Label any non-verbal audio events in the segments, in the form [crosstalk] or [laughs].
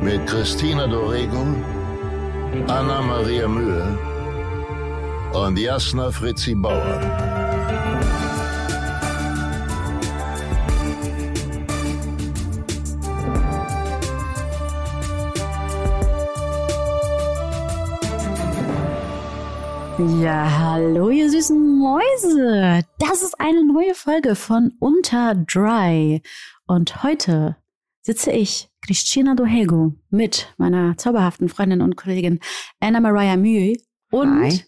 mit Christina Dorego, Anna Maria Mühe und Jasna Fritzi Bauer. Ja, hallo ihr süßen Mäuse. Das ist eine neue Folge von Unter Dry. Und heute sitze ich, Christina Dohego, mit meiner zauberhaften Freundin und Kollegin Anna Maria Mühe und Hi.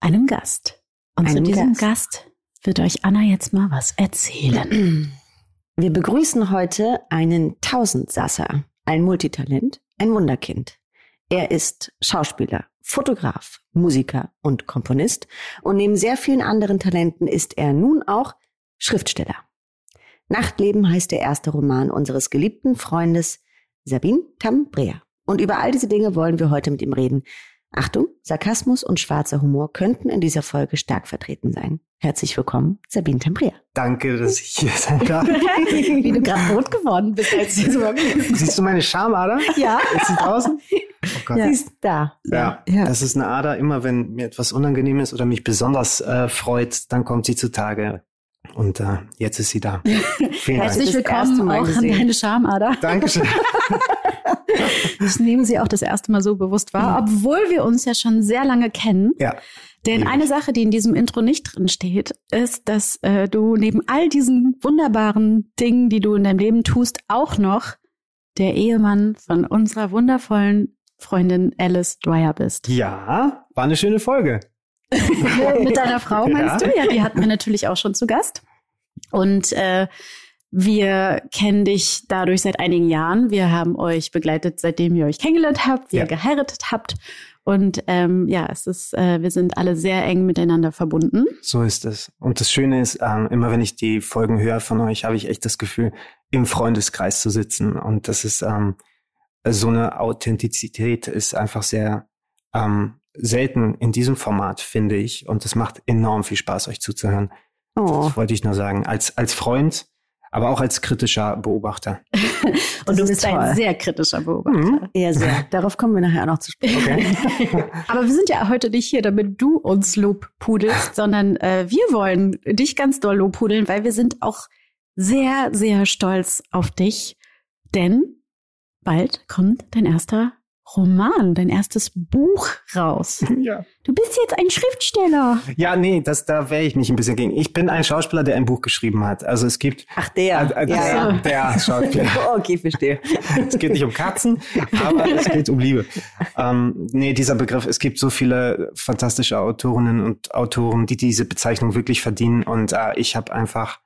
einem Gast. Und zu Einem diesem Gast. Gast wird euch Anna jetzt mal was erzählen. Wir begrüßen heute einen Tausendsasser, ein Multitalent, ein Wunderkind. Er ist Schauspieler, Fotograf, Musiker und Komponist und neben sehr vielen anderen Talenten ist er nun auch Schriftsteller. Nachtleben heißt der erste Roman unseres geliebten Freundes Sabine Tambrea. Und über all diese Dinge wollen wir heute mit ihm reden. Achtung, Sarkasmus und schwarzer Humor könnten in dieser Folge stark vertreten sein. Herzlich willkommen, Sabine Tambrea. Danke, dass ich hier sein darf. [laughs] Wie du gerade rot geworden bist, als Siehst du meine Schamader? Ja. Ist sie draußen? [laughs] Oh Gott. Sie Ja. ist da. Ja, das ist eine Ader. Immer wenn mir etwas unangenehm ist oder mich besonders äh, freut, dann kommt sie zutage. Und äh, jetzt ist sie da. [laughs] Vielen Dank. Herzlich erste willkommen auch an gesehen. deine Schamader. Dankeschön. [laughs] Ich nehme sie auch das erste Mal so bewusst wahr, obwohl wir uns ja schon sehr lange kennen. Ja. Denn eine Sache, die in diesem Intro nicht drin steht, ist, dass äh, du neben all diesen wunderbaren Dingen, die du in deinem Leben tust, auch noch der Ehemann von unserer wundervollen Freundin Alice Dwyer bist. Ja, war eine schöne Folge. [laughs] Mit deiner Frau meinst Ja. du? Ja, die hatten wir natürlich auch schon zu Gast. Und äh, wir kennen dich dadurch seit einigen Jahren. Wir haben euch begleitet, seitdem ihr euch kennengelernt habt, wie Ja. ihr geheiratet habt. Und ähm, ja, es ist, äh, wir sind alle sehr eng miteinander verbunden. So ist es. Und das Schöne ist, ähm, immer wenn ich die Folgen höre von euch, habe ich echt das Gefühl, im Freundeskreis zu sitzen. Und das ist ähm, so eine Authentizität ist einfach sehr ähm, selten in diesem Format, finde ich. Und es macht enorm viel Spaß, euch zuzuhören. Oh. Das wollte ich nur sagen. Als, als Freund, aber auch als kritischer Beobachter. [laughs] Und du ist bist toll. ein sehr kritischer Beobachter. Mhm. Ja, sehr. [laughs] Darauf kommen wir nachher auch noch zu sprechen. Okay. [laughs] Aber wir sind ja heute nicht hier, damit du uns lobpudelst, sondern äh, wir wollen dich ganz doll lobpudeln, weil wir sind auch sehr, sehr stolz auf dich. Denn bald kommt dein erster Roman, dein erstes Buch raus. [laughs] ja. Du bist jetzt ein Schriftsteller. ja, nee, das, da wehre ich mich ein bisschen gegen. Ich bin ein Schauspieler, der ein Buch geschrieben hat. Also es gibt Ach, der. äh, äh, ja, der, ja. der Schauspieler. [laughs] okay, verstehe. [laughs] es geht nicht um Katzen, aber es geht um Liebe. Ähm, nee, dieser Begriff, es gibt so viele fantastische Autorinnen und Autoren, die diese Bezeichnung wirklich verdienen. Und äh, ich habe einfach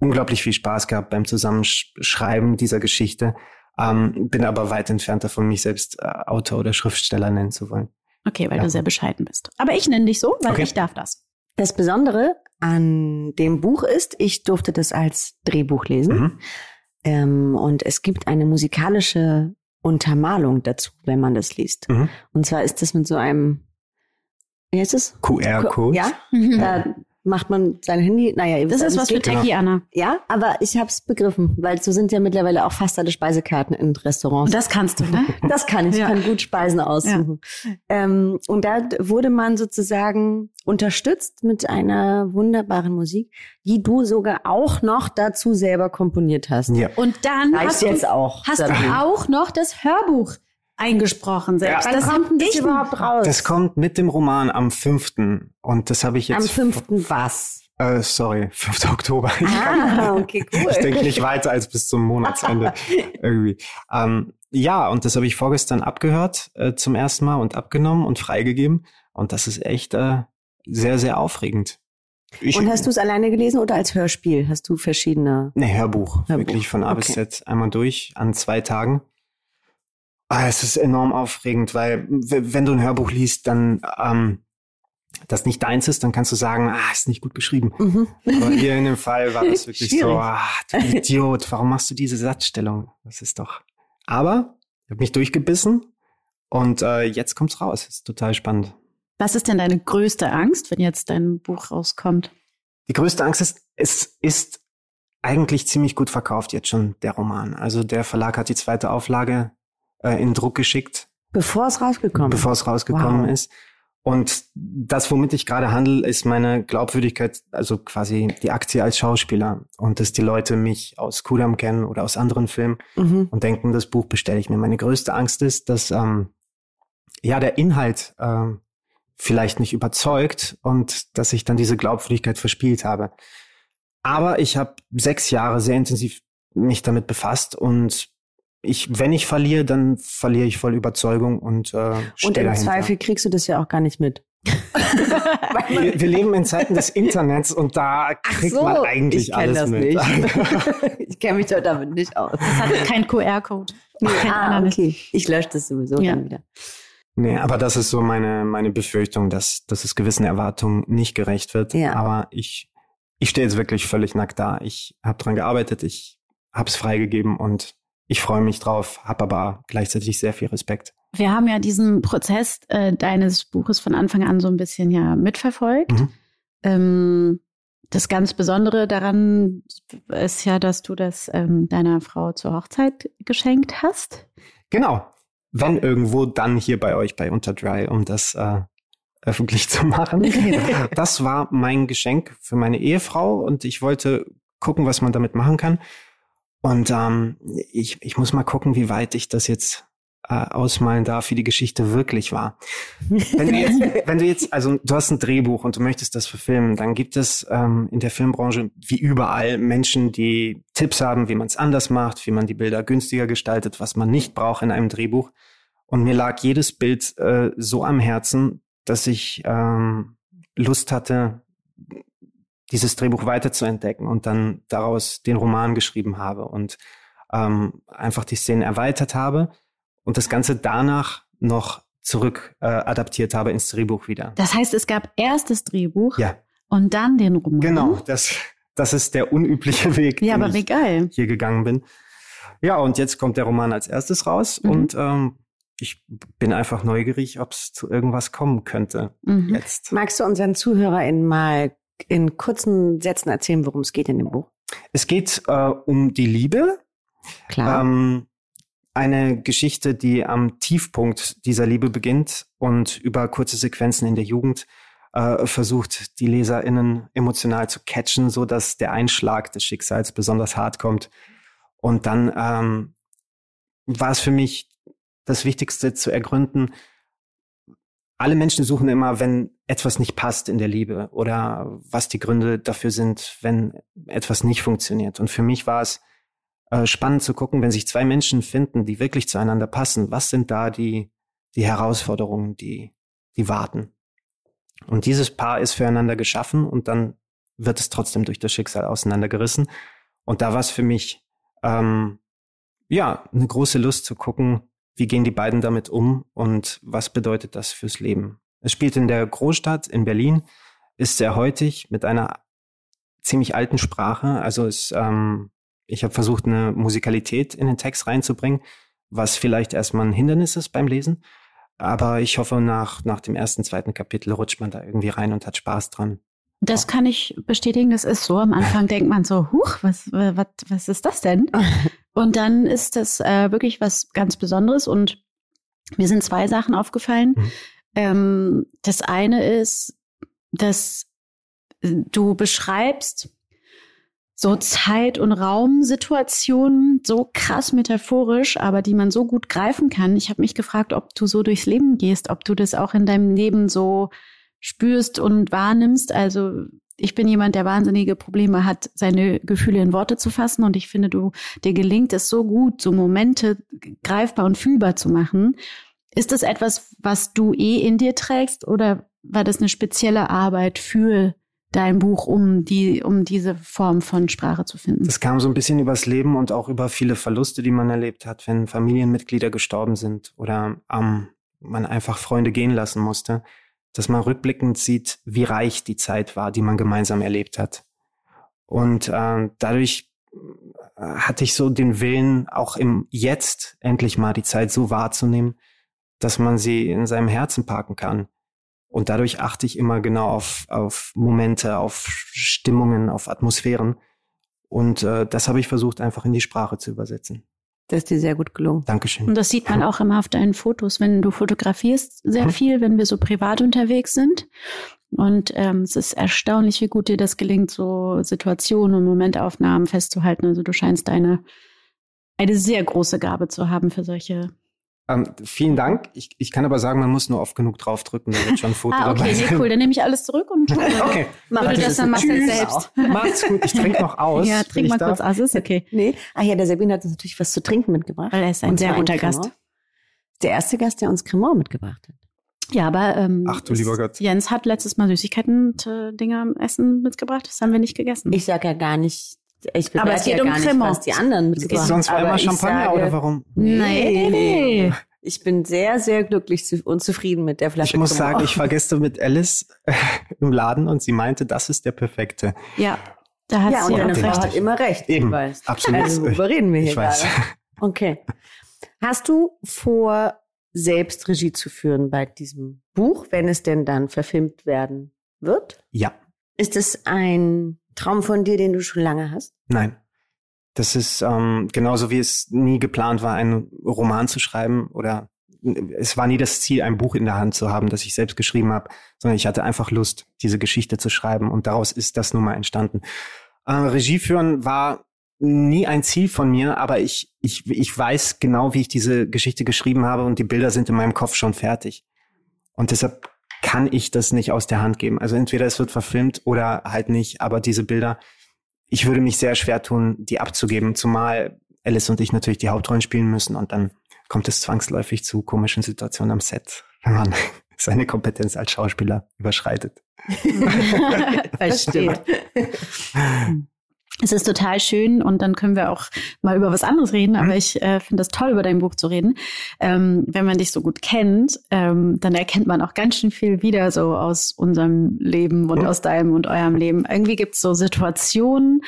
unglaublich viel Spaß gehabt beim Zusammenschreiben dieser Geschichte. Ähm, bin aber weit entfernt davon, mich selbst äh, Autor oder Schriftsteller nennen zu wollen. Okay, weil Ja. du sehr bescheiden bist. Aber ich nenne dich so, weil Okay. ich darf das. Das Besondere an dem Buch ist, ich durfte das als Drehbuch lesen. Mhm. Ähm, und es gibt eine musikalische Untermalung dazu, wenn man das liest. Mhm. Und zwar ist das mit so einem, wie heißt es? QR-Code. Ja, da [laughs] macht man sein Handy, naja, ihr Das wisst, ist wie was für. Techie, Anna. Ja, aber ich habe es begriffen, weil so sind ja mittlerweile auch fast alle Speisekarten in Restaurants. Das kannst du, ne? [laughs] Das kann ich, ich Ja. kann gut Speisen aussuchen. Ähm, und da wurde man sozusagen unterstützt mit einer wunderbaren Musik, die du sogar auch noch dazu selber komponiert hast. Ja. Und dann Reicht hast du, jetzt auch. hast du auch noch das Hörbuch eingesprochen selbst. Ja. Das kommt das ich überhaupt raus? Das kommt mit dem Roman am 5. Und das habe ich jetzt. Am fünften was? Äh, sorry, 5. Oktober. Ich Ah, okay, cool. Ich denke nicht weiter als bis zum Monatsende [laughs] irgendwie. Ähm, ja, und das habe ich vorgestern abgehört äh, zum ersten Mal und abgenommen und freigegeben. Und das ist echt äh, sehr, sehr aufregend. Ich, Und hast du es alleine gelesen oder als Hörspiel? Hast du verschiedene? Ne, Hörbuch, Hörbuch, Wirklich von A bis okay. Z einmal durch an zwei Tagen. Ah, es ist enorm aufregend, weil wenn du ein Hörbuch liest, dann ähm, das nicht deins ist, dann kannst du sagen, ah, ist nicht gut geschrieben. Mhm. Aber hier in dem Fall war das [laughs] wirklich Schwierig. so, ah, du Idiot, warum machst du diese Satzstellung? Das ist doch. Aber ich habe mich durchgebissen und äh, jetzt kommt's raus. ist total spannend. Was ist denn deine größte Angst, wenn jetzt dein Buch rauskommt? Die größte Angst ist, es ist eigentlich ziemlich gut verkauft jetzt schon, der Roman. Also der Verlag hat die zweite Auflage äh, in Druck geschickt. Bevor es rausgekommen Bevor es rausgekommen wow. ist. Und das, womit ich gerade handle, ist meine Glaubwürdigkeit, also quasi die Aktie als Schauspieler. Und dass die Leute mich aus Kudam kennen oder aus anderen Filmen mhm. und denken, das Buch bestelle ich mir. Meine größte Angst ist, dass ähm, ja der Inhalt äh, vielleicht nicht überzeugt und dass ich dann diese Glaubwürdigkeit verspielt habe. Aber ich habe sechs Jahre sehr intensiv mich damit befasst und ich, wenn ich verliere, dann verliere ich voll Überzeugung und äh, Und im dahinter. Zweifel kriegst du das ja auch gar nicht mit. [laughs] wir, wir, leben in Zeiten des Internets und da kriegt so, man eigentlich ich alles das mit. Nicht. [laughs] ich kenne mich dort damit nicht aus. Das hat kein QR-Code. Nee, ah, okay. Ich lösche das sowieso ja. dann wieder. Nee, aber das ist so meine, meine Befürchtung, dass, dass es gewissen Erwartungen nicht gerecht wird. Ja. Aber ich, ich stehe jetzt wirklich völlig nackt da. Ich habe dran gearbeitet, ich habe es freigegeben und ich freue mich drauf, habe aber gleichzeitig sehr viel Respekt. Wir haben ja diesen Prozess äh, deines Buches von Anfang an so ein bisschen ja mitverfolgt. Mhm. Ähm, das ganz Besondere daran ist ja, dass du das ähm, deiner Frau zur Hochzeit geschenkt hast. Genau. Wenn irgendwo, dann hier bei euch bei Unterdry, um das äh, öffentlich [laughs] zu machen. [laughs] das war mein Geschenk für meine Ehefrau und ich wollte gucken, was man damit machen kann. Und ähm, ich, ich muss mal gucken, wie weit ich das jetzt äh, ausmalen darf, wie die Geschichte wirklich war. Wenn du, jetzt, [laughs] wenn du jetzt, also du hast ein Drehbuch und du möchtest das verfilmen, dann gibt es ähm, in der Filmbranche wie überall Menschen, die Tipps haben, wie man es anders macht, wie man die Bilder günstiger gestaltet, was man nicht braucht in einem Drehbuch. Und mir lag jedes Bild äh, so am Herzen, dass ich ähm, Lust hatte, dieses Drehbuch weiterzuentdecken und dann daraus den Roman geschrieben habe und ähm, einfach die Szenen erweitert habe und das Ganze danach noch zurück äh, adaptiert habe ins Drehbuch wieder. Das heißt, es gab erst das Drehbuch ja. und dann den Roman. Genau, das, das ist der unübliche Weg, ja, aber wie geil. hier gegangen bin. Ja, und jetzt kommt der Roman als erstes raus mhm. und ähm, ich bin einfach neugierig, ob es zu irgendwas kommen könnte mhm. jetzt. Magst du unseren ZuhörerInnen mal in kurzen Sätzen erzählen, worum es geht in dem Buch? Es geht äh, um die Liebe. Klar. Ähm, eine Geschichte, die am Tiefpunkt dieser Liebe beginnt und über kurze Sequenzen in der Jugend äh, versucht, die LeserInnen emotional zu catchen, so dass der Einschlag des Schicksals besonders hart kommt. Und dann ähm, war es für mich das Wichtigste zu ergründen, alle Menschen suchen immer, wenn etwas nicht passt in der Liebe oder was die Gründe dafür sind, wenn etwas nicht funktioniert. Und für mich war es äh, spannend zu gucken, wenn sich zwei Menschen finden, die wirklich zueinander passen, was sind da die, die Herausforderungen, die, die warten. Und dieses Paar ist füreinander geschaffen und dann wird es trotzdem durch das Schicksal auseinandergerissen. Und da war es für mich, ähm, ja, eine große Lust zu gucken, wie gehen die beiden damit um und was bedeutet das fürs Leben? Es spielt in der Großstadt in Berlin, ist sehr heutig mit einer ziemlich alten Sprache. Also es, ähm, ich habe versucht, eine Musikalität in den Text reinzubringen, was vielleicht erstmal ein Hindernis ist beim Lesen. Aber ich hoffe, nach, nach dem ersten, zweiten Kapitel rutscht man da irgendwie rein und hat Spaß dran. Das kann ich bestätigen, das ist so. Am Anfang [laughs] denkt man so, huch, was, was, was ist das denn? [laughs] Und dann ist das äh, wirklich was ganz Besonderes und mir sind zwei Sachen aufgefallen. Mhm. Ähm, das eine ist, dass du beschreibst so Zeit- und Raumsituationen so krass metaphorisch, aber die man so gut greifen kann. Ich habe mich gefragt, ob du so durchs Leben gehst, ob du das auch in deinem Leben so spürst und wahrnimmst. Also ich bin jemand, der wahnsinnige Probleme hat, seine Gefühle in Worte zu fassen. Und ich finde, du, dir gelingt es so gut, so Momente greifbar und fühlbar zu machen. Ist das etwas, was du eh in dir trägst oder war das eine spezielle Arbeit für dein Buch, um die, um diese Form von Sprache zu finden? Das kam so ein bisschen übers Leben und auch über viele Verluste, die man erlebt hat, wenn Familienmitglieder gestorben sind oder ähm, man einfach Freunde gehen lassen musste, dass man rückblickend sieht, wie reich die Zeit war, die man gemeinsam erlebt hat. Und äh, dadurch hatte ich so den Willen, auch im Jetzt endlich mal die Zeit so wahrzunehmen, dass man sie in seinem Herzen parken kann. Und dadurch achte ich immer genau auf, auf Momente, auf Stimmungen, auf Atmosphären. Und äh, das habe ich versucht, einfach in die Sprache zu übersetzen. Das ist dir sehr gut gelungen. Dankeschön. Und das sieht man auch immer auf deinen Fotos, wenn du fotografierst, sehr viel, wenn wir so privat unterwegs sind. Und ähm, es ist erstaunlich, wie gut dir das gelingt, so Situationen und Momentaufnahmen festzuhalten. Also du scheinst eine, eine sehr große Gabe zu haben für solche ähm, vielen Dank. Ich, ich kann aber sagen, man muss nur oft genug draufdrücken, damit schon ein Foto ah, okay, dabei nee, cool. Dann nehme ich alles zurück und [laughs] okay. würde das dann machen selbst. [laughs] Macht's gut. Ich trinke noch aus. Ja, trink mal kurz aus. Ist okay. Nee. Ah ja, der Sabine hat uns natürlich was zu trinken mitgebracht. Weil er ist ein sehr guter. Gast. Der erste Gast, der uns Cremant mitgebracht hat. Ja, aber ähm, Ach du lieber Gott. Jens hat letztes Mal Süßigkeiten-Dinger Essen mitgebracht. Das haben wir nicht gegessen. Ich sag ja gar nicht, ich bewerte Aber es geht ja um gar nicht, Cremant. was die anderen Ist mitgebracht sonst haben. einmal Aber ich Champagner sage, oder warum? nee, nee. Ich bin sehr, sehr glücklich und zufrieden mit der Flasche. Ich muss Cremant. sagen, ich war gestern mit Alice im Laden und sie meinte, das ist der perfekte. Ja, da hat Ja, und sie deine auch Frau hat immer recht. Eben, Du weißt. absolut. Also, worüber reden wir hier Ich weiß. gerade? Okay. Hast du vor, selbst Regie zu führen bei diesem Buch, wenn es denn dann verfilmt werden wird? Ja, Ist es ein Traum von dir, den du schon lange hast? Nein. Das ist ähm, genauso wie es nie geplant war, einen Roman zu schreiben oder es war nie das Ziel, ein Buch in der Hand zu haben, das ich selbst geschrieben habe, sondern ich hatte einfach Lust, diese Geschichte zu schreiben und daraus ist das nun mal entstanden. Äh, Regie führen war nie ein Ziel von mir, aber ich, ich, ich weiß genau, wie ich diese Geschichte geschrieben habe und die Bilder sind in meinem Kopf schon fertig. Und deshalb kann ich das nicht aus der Hand geben. Also entweder es wird verfilmt oder halt nicht, aber diese Bilder, ich würde mich sehr schwer tun, die abzugeben, zumal Alice und ich natürlich die Hauptrollen spielen müssen und dann kommt es zwangsläufig zu komischen Situationen am Set, wenn man [laughs] seine Kompetenz als Schauspieler überschreitet. [laughs] [laughs] Verstehe. Es ist total schön und dann können wir auch mal über was anderes reden, aber ich äh, finde das toll, über dein Buch zu reden. Ähm, wenn man dich so gut kennt, ähm, dann erkennt man auch ganz schön viel wieder so aus unserem Leben und Mhm. aus deinem und eurem Leben. Irgendwie gibt es so Situationen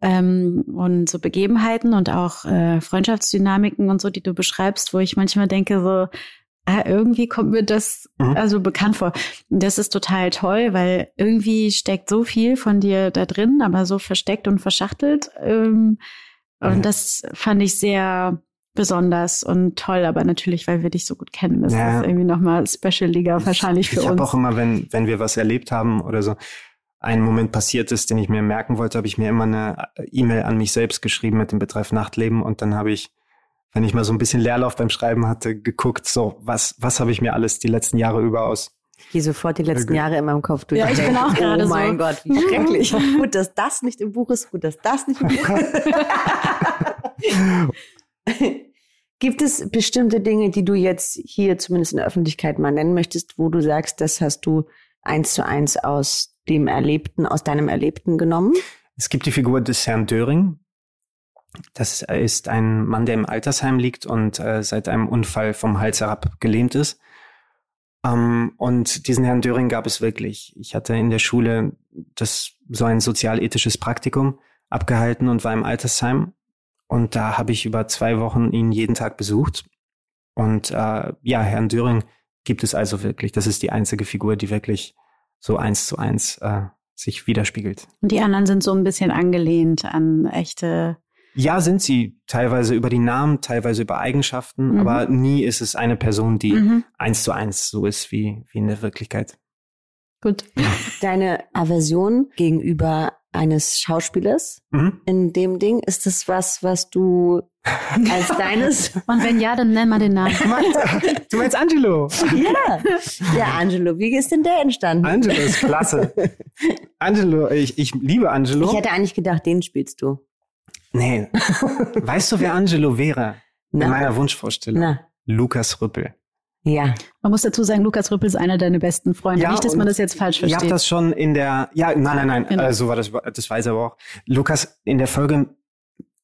ähm, und so Begebenheiten und auch äh, Freundschaftsdynamiken und so, die du beschreibst, wo ich manchmal denke so, ah, irgendwie kommt mir das Mhm. also bekannt vor. Und Das ist total toll, weil irgendwie steckt so viel von dir da drin, aber so versteckt und verschachtelt. Ähm, und Ja. das fand ich sehr besonders und toll, aber natürlich, weil wir dich so gut kennen. Das Ja. ist irgendwie nochmal Special-Liga wahrscheinlich für ich habe uns. auch immer, wenn, wenn wir was erlebt haben oder so, ein Moment passiert ist, den ich mir merken wollte, habe ich mir immer eine E-Mail an mich selbst geschrieben mit dem Betreff Nachtleben und dann habe ich, wenn ich mal so ein bisschen Leerlauf beim Schreiben hatte, geguckt, so, was, was habe ich mir alles die letzten Jahre über aus Ich gehe sofort die letzten Okay. Jahre in meinem Kopf durch. Ja, ich bin auch gerade Oh so. mein Gott, wie schrecklich. [laughs] gut, dass das nicht im Buch ist, gut, dass das nicht im Buch ist. [laughs] Gibt es bestimmte Dinge, die du jetzt hier zumindest in der Öffentlichkeit mal nennen möchtest, wo du sagst, das hast du eins zu eins aus dem Erlebten, aus deinem Erlebten genommen? Es gibt die Figur des Herrn Döring. Das ist ein Mann, der im Altersheim liegt und äh, seit einem Unfall vom Hals herab gelähmt ist. Ähm, und diesen Herrn Döring gab es wirklich. Ich hatte in der Schule das so ein sozialethisches Praktikum abgehalten und war im Altersheim. Und da habe ich über zwei Wochen ihn jeden Tag besucht. Und äh, ja, Herrn Döring gibt es also wirklich. Das ist die einzige Figur, die wirklich so eins zu eins äh, sich widerspiegelt. Und die anderen sind so ein bisschen angelehnt an echte. Ja, sind sie teilweise über die Namen, teilweise über Eigenschaften, Mhm. aber nie ist es eine Person, die Mhm. eins zu eins so ist wie, wie in der Wirklichkeit. Gut. Deine Aversion gegenüber eines Schauspielers Mhm. in dem Ding, ist das was, was du als [laughs] deines Und wenn ja, dann nenn mal den Namen. Du meinst Angelo? Ja, ja, Angelo, wie ist denn der entstanden? Angelo ist klasse. Angelo, ich, ich liebe Angelo. Ich hätte eigentlich gedacht, den spielst du. Nee. [laughs] Weißt du, wer Angelo wäre? Na. In meiner Wunschvorstellung. Na, Lukas Rüppel. Ja. Man muss dazu sagen, Lukas Rüppel ist einer deiner besten Freunde. Ja, Nicht, dass man das jetzt falsch versteht. Ich habe das schon in der, ja, nein, nein, nein, Genau. äh, so war das, das weiß er aber auch. Lukas, in der Folge,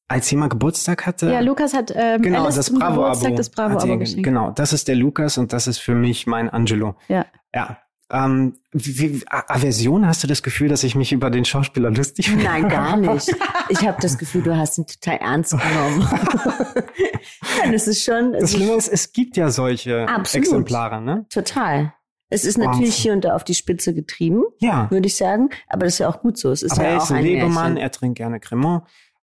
als jemand Geburtstag hatte. ja, Lukas hat ähm, genau, Alice das Bravo-Abo. Geburtstag das hat Bravo-Abo er- geschenkt. Genau, das ist der Lukas und das ist für mich mein Angelo. Ja. Ja. Ähm, wie, Aversion, hast du das Gefühl, dass ich mich über den Schauspieler lustig mache? Nein, gar [laughs] nicht. Ich habe das Gefühl, du hast ihn total ernst genommen. [laughs] ja, das ist schon Das es ist Schlimme ist, es gibt ja solche Absolut. Exemplare, ne? total. Es ist natürlich Wahnsinn. hier und da auf die Spitze getrieben, Ja. würde ich sagen. Aber das ist ja auch gut so. Es ist Aber ja er ist ein Lebemann, er trinkt gerne Cremant,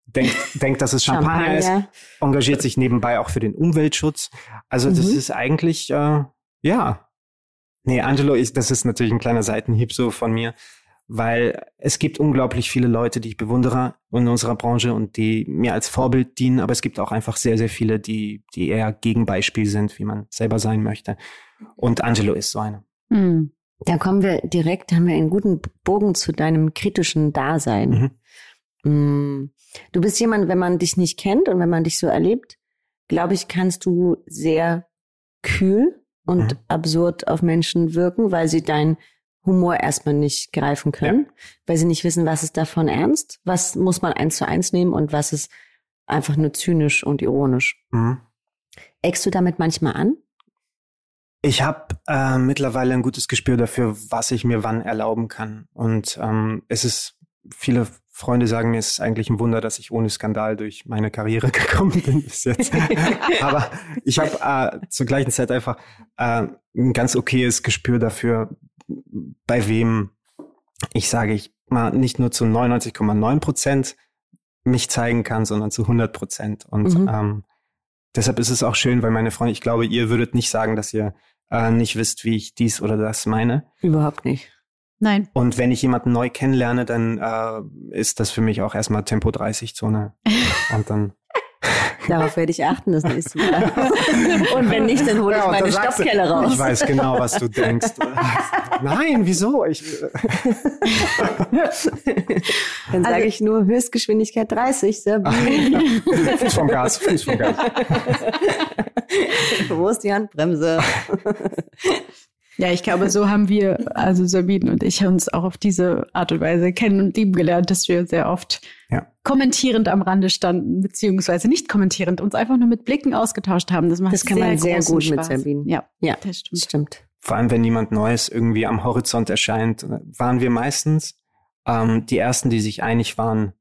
denkt, [laughs] denkt, dass es Champagner, ist, Champagner. engagiert sich nebenbei auch für den Umweltschutz. Also das Mhm. ist eigentlich, äh, ja. Nee, Angelo, ist, das ist natürlich ein kleiner Seitenhieb so von mir, weil es gibt unglaublich viele Leute, die ich bewundere in unserer Branche und die mir als Vorbild dienen, aber es gibt auch einfach sehr, sehr viele, die, die eher Gegenbeispiel sind, wie man selber sein möchte. Und Angelo ist so einer. Hm. Da kommen wir direkt, haben wir einen guten Bogen zu deinem kritischen Dasein. Mhm. Mm. Du bist jemand, wenn man dich nicht kennt und wenn man dich so erlebt, glaube ich, kannst du sehr kühl und Mhm. absurd auf Menschen wirken, weil sie deinen Humor erstmal nicht greifen können, weil sie nicht wissen, was ist davon ernst, was muss man eins zu eins nehmen und was ist einfach nur zynisch und ironisch. Mhm. Eckst du damit manchmal an? Ich habe äh, mittlerweile ein gutes Gespür dafür, was ich mir wann erlauben kann. Und ähm, es ist, viele Freunde sagen mir, es ist eigentlich ein Wunder, dass ich ohne Skandal durch meine Karriere [laughs] gekommen bin bis jetzt. [laughs] Aber ich habe äh, zur gleichen Zeit einfach äh, ein ganz okayes Gespür dafür, bei wem ich sage, ich mal nicht nur zu 99,9 Prozent mich zeigen kann, sondern zu 100 Prozent. Und Mhm. ähm, deshalb ist es auch schön, weil meine Freunde, ich glaube, ihr würdet nicht sagen, dass ihr äh, nicht wisst, wie ich dies oder das meine. Überhaupt nicht. Nein. Und wenn ich jemanden neu kennenlerne, dann äh, ist das für mich auch erstmal Tempo 30 Zone. [laughs] Und dann [laughs] Darauf werde ich achten das nächste Mal. [laughs] Und wenn nicht, dann hole ich Ja, meine Stoffkelle raus. Ich weiß genau, was du denkst. Nein, wieso? Ich, Dann sage Also- ich nur Höchstgeschwindigkeit 30. Sabine. Fuß vom Gas, Fuß vom Gas. Wo ist die Handbremse? Ja, ich glaube, so haben wir, also Sabine und ich, uns auch auf diese Art und Weise kennen und lieben gelernt, dass wir sehr oft Ja. kommentierend am Rande standen, beziehungsweise nicht kommentierend, uns einfach nur mit Blicken ausgetauscht haben. Das macht Das kann sehr man sehr gut mit Spaß. Sabine. Ja, Ja, das stimmt. stimmt. Vor allem, wenn jemand Neues irgendwie am Horizont erscheint, waren wir meistens ähm, die Ersten, die sich einig waren,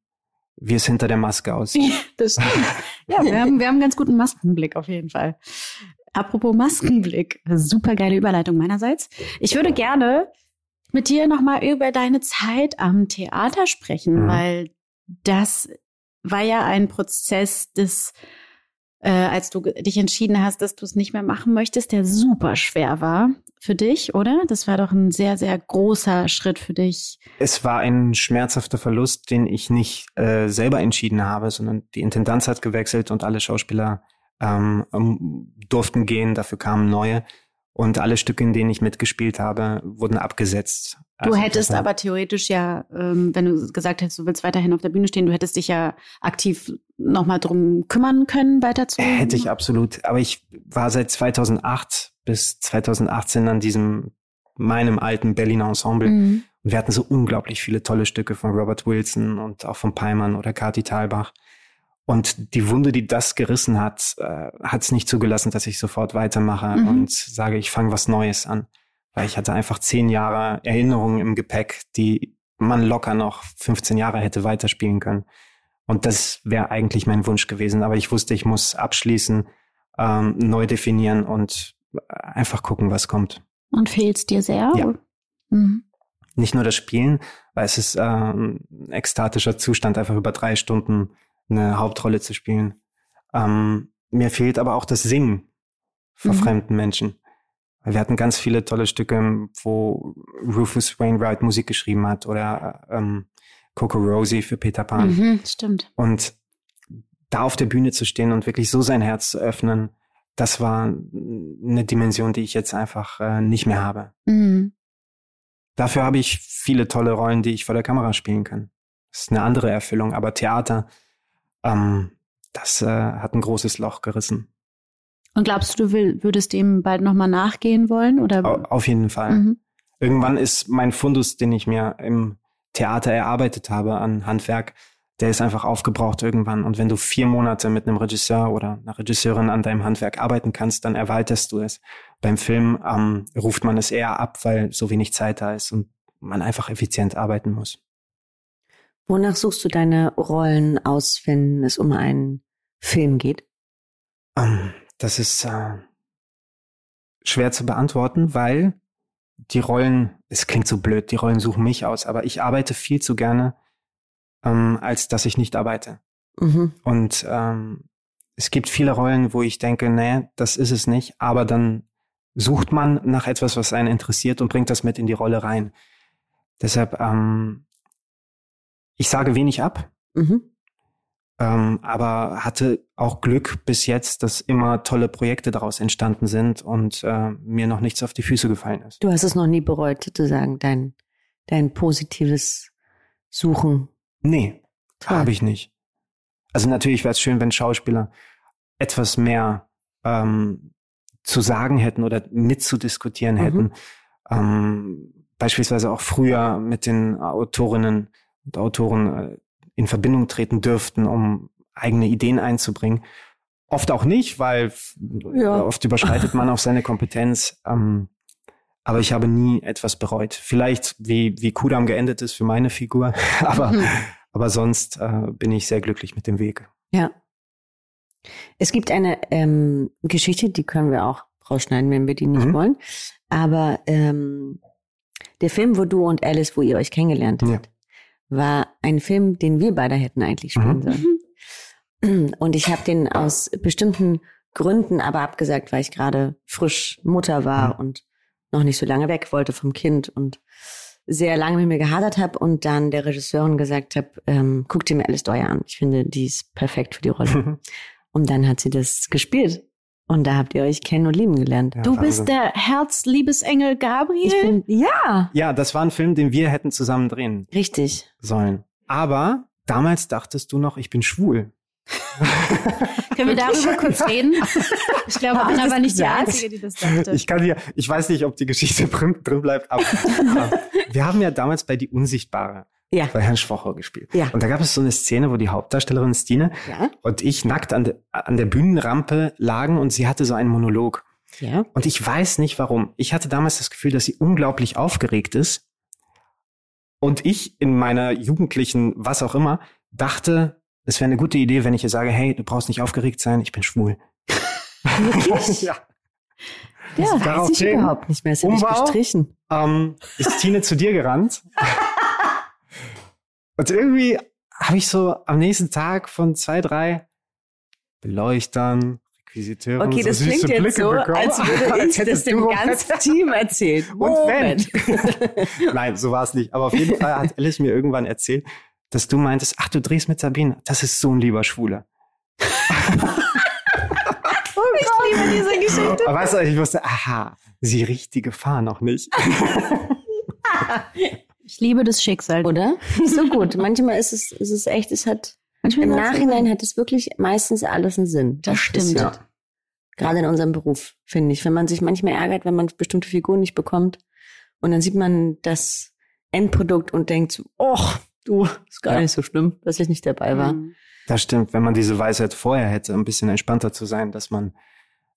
wie es hinter der Maske aussieht. [laughs] Das stimmt. Ja, wir haben, wir haben einen ganz guten Maskenblick auf jeden Fall. Apropos Maskenblick, super geile Überleitung meinerseits. Ich würde gerne mit dir nochmal über deine Zeit am Theater sprechen, Mhm. weil das war ja ein Prozess des, äh, als du dich entschieden hast, dass du es nicht mehr machen möchtest, der super schwer war für dich, oder? Das war doch ein sehr, sehr großer Schritt für dich. Es war ein schmerzhafter Verlust, den ich nicht äh, selber entschieden habe, sondern die Intendanz hat gewechselt und alle Schauspieler ähm, ähm, durften gehen, dafür kamen neue. Und alle Stücke, in denen ich mitgespielt habe, wurden abgesetzt. Du Also, hättest war- aber theoretisch ja, ähm, wenn du gesagt hättest, du willst weiterhin auf der Bühne stehen, du hättest dich ja aktiv nochmal drum kümmern können, weiterzu. Hätte ich absolut. Aber ich war seit 2008 bis 2018 an diesem, meinem alten Berliner Ensemble. Mhm. Und wir hatten so unglaublich viele tolle Stücke von Robert Wilson und auch von Peimann oder Kati Thalbach. Und die Wunde, die das gerissen hat, äh, hat es nicht zugelassen, dass ich sofort weitermache Mhm. und sage, ich fange was Neues an. Weil ich hatte einfach zehn Jahre Erinnerungen im Gepäck, die man locker noch 15 Jahre hätte weiterspielen können. Und das wäre eigentlich mein Wunsch gewesen. Aber ich wusste, ich muss abschließen, ähm, neu definieren und einfach gucken, was kommt. Und fehlt's dir sehr? Ja. Mhm. nicht nur das Spielen, weil es ist äh, ein ekstatischer Zustand, einfach über drei Stunden eine Hauptrolle zu spielen. Ähm, mir fehlt aber auch das Singen vor Mhm. fremden Menschen. Wir hatten ganz viele tolle Stücke, wo Rufus Wainwright Musik geschrieben hat oder ähm, Coco Rosie für Peter Pan. Mhm, stimmt. Und da auf der Bühne zu stehen und wirklich so sein Herz zu öffnen, das war eine Dimension, die ich jetzt einfach äh, nicht mehr habe. Mhm. Dafür habe ich viele tolle Rollen, die ich vor der Kamera spielen kann. Das ist eine andere Erfüllung, aber Theater, ähm, das äh, hat ein großes Loch gerissen. Und glaubst du, du will, würdest dem bald nochmal nachgehen wollen? Oder? Auf jeden Fall. Mhm. Irgendwann ist mein Fundus, den ich mir im Theater erarbeitet habe an Handwerk, der ist einfach aufgebraucht irgendwann. Und wenn du vier Monate mit einem Regisseur oder einer Regisseurin an deinem Handwerk arbeiten kannst, dann erweiterst du es. Beim Film ähm, ruft man es eher ab, weil so wenig Zeit da ist und man einfach effizient arbeiten muss. Wonach suchst du deine Rollen aus, wenn es um einen Film geht? Ähm, das ist äh, schwer zu beantworten, weil die Rollen, es klingt so blöd, die Rollen suchen mich aus, aber ich arbeite viel zu gerne, ähm, als dass ich nicht arbeite. Mhm. Und ähm, es gibt viele Rollen, wo ich denke, nee, das ist es nicht, aber dann sucht man nach etwas, was einen interessiert und bringt das mit in die Rolle rein. Deshalb, ähm, ich sage wenig ab. Mhm ähm, aber hatte auch Glück bis jetzt, dass immer tolle Projekte daraus entstanden sind und äh, mir noch nichts auf die Füße gefallen ist. Du hast es noch nie bereut, sozusagen, dein, dein positives Suchen. Nee, habe ich nicht. Also natürlich wäre es schön, wenn Schauspieler etwas mehr ähm, zu sagen hätten oder mitzudiskutieren hätten. Mhm. Ähm, beispielsweise auch früher mit den Autorinnen und Autoren äh, in Verbindung treten dürften, um eigene Ideen einzubringen. Oft auch nicht, weil ja. oft überschreitet man auch seine Kompetenz. Ähm, aber ich habe nie etwas bereut. Vielleicht wie, wie Kudam geendet ist für meine Figur, [laughs] aber, mhm. aber sonst äh, bin ich sehr glücklich mit dem Weg. Ja. Es gibt eine ähm, Geschichte, die können wir auch rausschneiden, wenn wir die nicht mhm. wollen. Aber ähm, der Film, wo du und Alice, wo ihr euch kennengelernt habt, ja war ein Film, den wir beide hätten eigentlich spielen mhm. sollen. Und ich habe den aus bestimmten Gründen aber abgesagt, weil ich gerade frisch Mutter war mhm. und noch nicht so lange weg wollte vom Kind und sehr lange mit mir gehadert habe und dann der Regisseurin gesagt habe, ähm, guck dir mir Alice Deuer an. Ich finde, die ist perfekt für die Rolle. [laughs] und dann hat sie das gespielt. Und da habt ihr euch kennen und lieben gelernt. Ja, du bist der Herzliebesengel Gabriel? Ich bin, ja. Ja, das war ein Film, den wir hätten zusammen drehen. Richtig. Sollen. Aber damals dachtest du noch, ich bin schwul. [laughs] Können wir darüber kurz reden? Ich glaube, Anna war nicht die Einzige, die das dachte. Ich kann hier, ich weiß nicht, ob die Geschichte [laughs] drin, drin bleibt, aber wir haben ja damals bei Die Unsichtbare ja. bei Herrn Schwocher gespielt. Ja. Und da gab es so eine Szene, wo die Hauptdarstellerin Stine ja. und ich nackt an, de, an der Bühnenrampe lagen und sie hatte so einen Monolog. Ja. Und ich weiß nicht warum. Ich hatte damals das Gefühl, dass sie unglaublich aufgeregt ist. Und ich in meiner jugendlichen, was auch immer, dachte, es wäre eine gute Idee, wenn ich ihr sage, hey, du brauchst nicht aufgeregt sein, ich bin schwul. Wirklich? [laughs] ja. Das ja, weiß ich überhaupt nicht mehr. Es Umbau, gestrichen. Ähm, ist Tine zu dir gerannt [laughs] und irgendwie habe ich so am nächsten Tag von zwei, drei Beleuchtern, Requisiteuren okay, so das klingt jetzt Blicke so, bekommen, als [laughs] würde ich das dem ganzen Team erzählen. Und wenn. [laughs] Nein, so war es nicht. Aber auf jeden Fall hat Alice mir irgendwann erzählt, dass du meintest, ach, du drehst mit Sabine. Das ist so ein lieber Schwuler. [laughs] ich liebe diese Geschichte. Aber weißt du, ich wusste, aha, sie riecht die Gefahr noch nicht. Ich liebe das Schicksal. Oder? [laughs] So gut. Manchmal ist es, ist es echt, es hat, Manchmal im Nachhinein hat es wirklich meistens alles einen Sinn. Das stimmt. Ja. Gerade in unserem Beruf, finde ich. Wenn man sich manchmal ärgert, wenn man bestimmte Figuren nicht bekommt und dann sieht man das Endprodukt und denkt so, oh, du, ist gar ja. nicht so schlimm, dass ich nicht dabei war. Mhm. Das stimmt, wenn man diese Weisheit vorher hätte, ein bisschen entspannter zu sein, dass man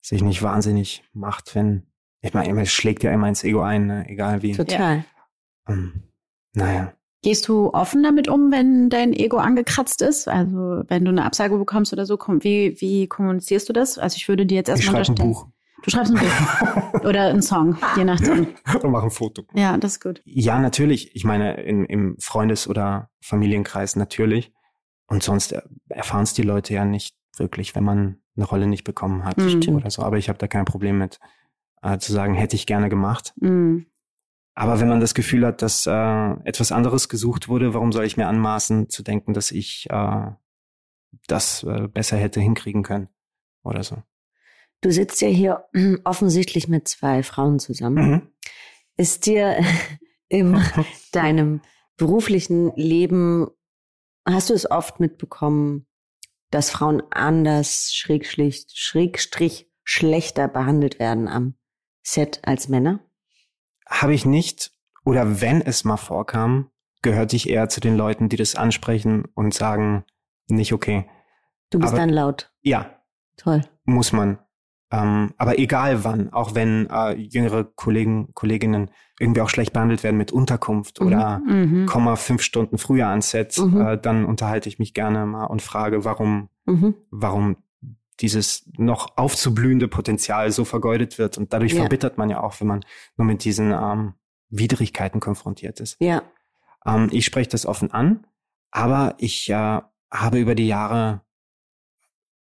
sich nicht wahnsinnig macht, wenn, ich meine, es schlägt ja immer ins Ego ein, ne? egal wie. Total. Um, naja. Gehst du offen damit um, wenn dein Ego angekratzt ist? Also wenn du eine Absage bekommst oder so, wie, wie kommunizierst du das? Also ich würde dir jetzt erstmal unterstellen. Ein Buch. Du schreibst ein Buch. [laughs] oder einen Song, je nachdem. [laughs] Und mach ein Foto. Ja, das ist gut. Ja, natürlich. Ich meine, in, im Freundes- oder Familienkreis natürlich. Und sonst erfahren es die Leute ja nicht wirklich, wenn man eine Rolle nicht bekommen hat mhm. oder so. Aber ich habe da kein Problem mit, äh, zu sagen, hätte ich gerne gemacht. Mhm. Aber wenn man das Gefühl hat, dass äh, etwas anderes gesucht wurde, warum soll ich mir anmaßen zu denken, dass ich äh, das äh, besser hätte hinkriegen können oder so? Du sitzt ja hier [clears throat] offensichtlich mit zwei Frauen zusammen. Mhm. Ist dir [laughs] in [laughs] deinem beruflichen Leben, hast du es oft mitbekommen, dass Frauen anders, Schrägstrich, Schrägstrich schlechter behandelt werden am Set als Männer? Habe ich nicht. Oder wenn es mal vorkam, gehörte ich eher zu den Leuten, die das ansprechen und sagen, nicht okay. Du bist Aber- dann laut. Ja, Toll. muss man. Ähm, aber egal wann, auch wenn äh, jüngere Kollegen, Kolleginnen irgendwie auch schlecht behandelt werden mit Unterkunft Mhm. oder Mhm. komme fünf Stunden früher ans Set, Mhm. äh, dann unterhalte ich mich gerne mal und frage, warum, Mhm. warum dieses noch aufzublühende Potenzial so vergeudet wird. Und dadurch Ja. verbittert man ja auch, wenn man nur mit diesen ähm, Widrigkeiten konfrontiert ist. Ja. Ähm, ich spreche das offen an, aber ich äh, habe über die Jahre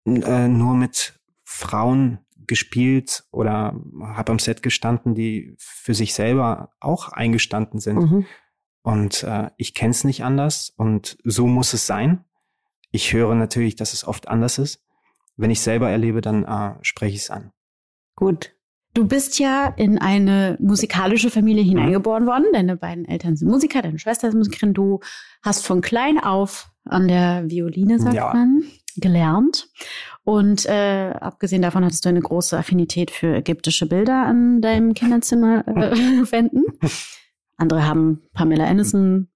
äh, nur mit Frauen gespielt oder habe am Set gestanden, die für sich selber auch eingestanden sind. Mhm. Und äh, ich kenne es nicht anders und so muss es sein. Ich höre natürlich, dass es oft anders ist. Wenn ich selber erlebe, dann äh, spreche ich es an. Gut. Du bist ja in eine musikalische Familie hineingeboren worden. Deine beiden Eltern sind Musiker, deine Schwester ist Musikerin. Du hast von klein auf an der Violine, sagt Ja. man, gelernt. Und äh, abgesehen davon hattest du eine große Affinität für ägyptische Bilder an deinem Kinderzimmer äh, [laughs] wenden. [laughs] Andere haben Pamela Anderson.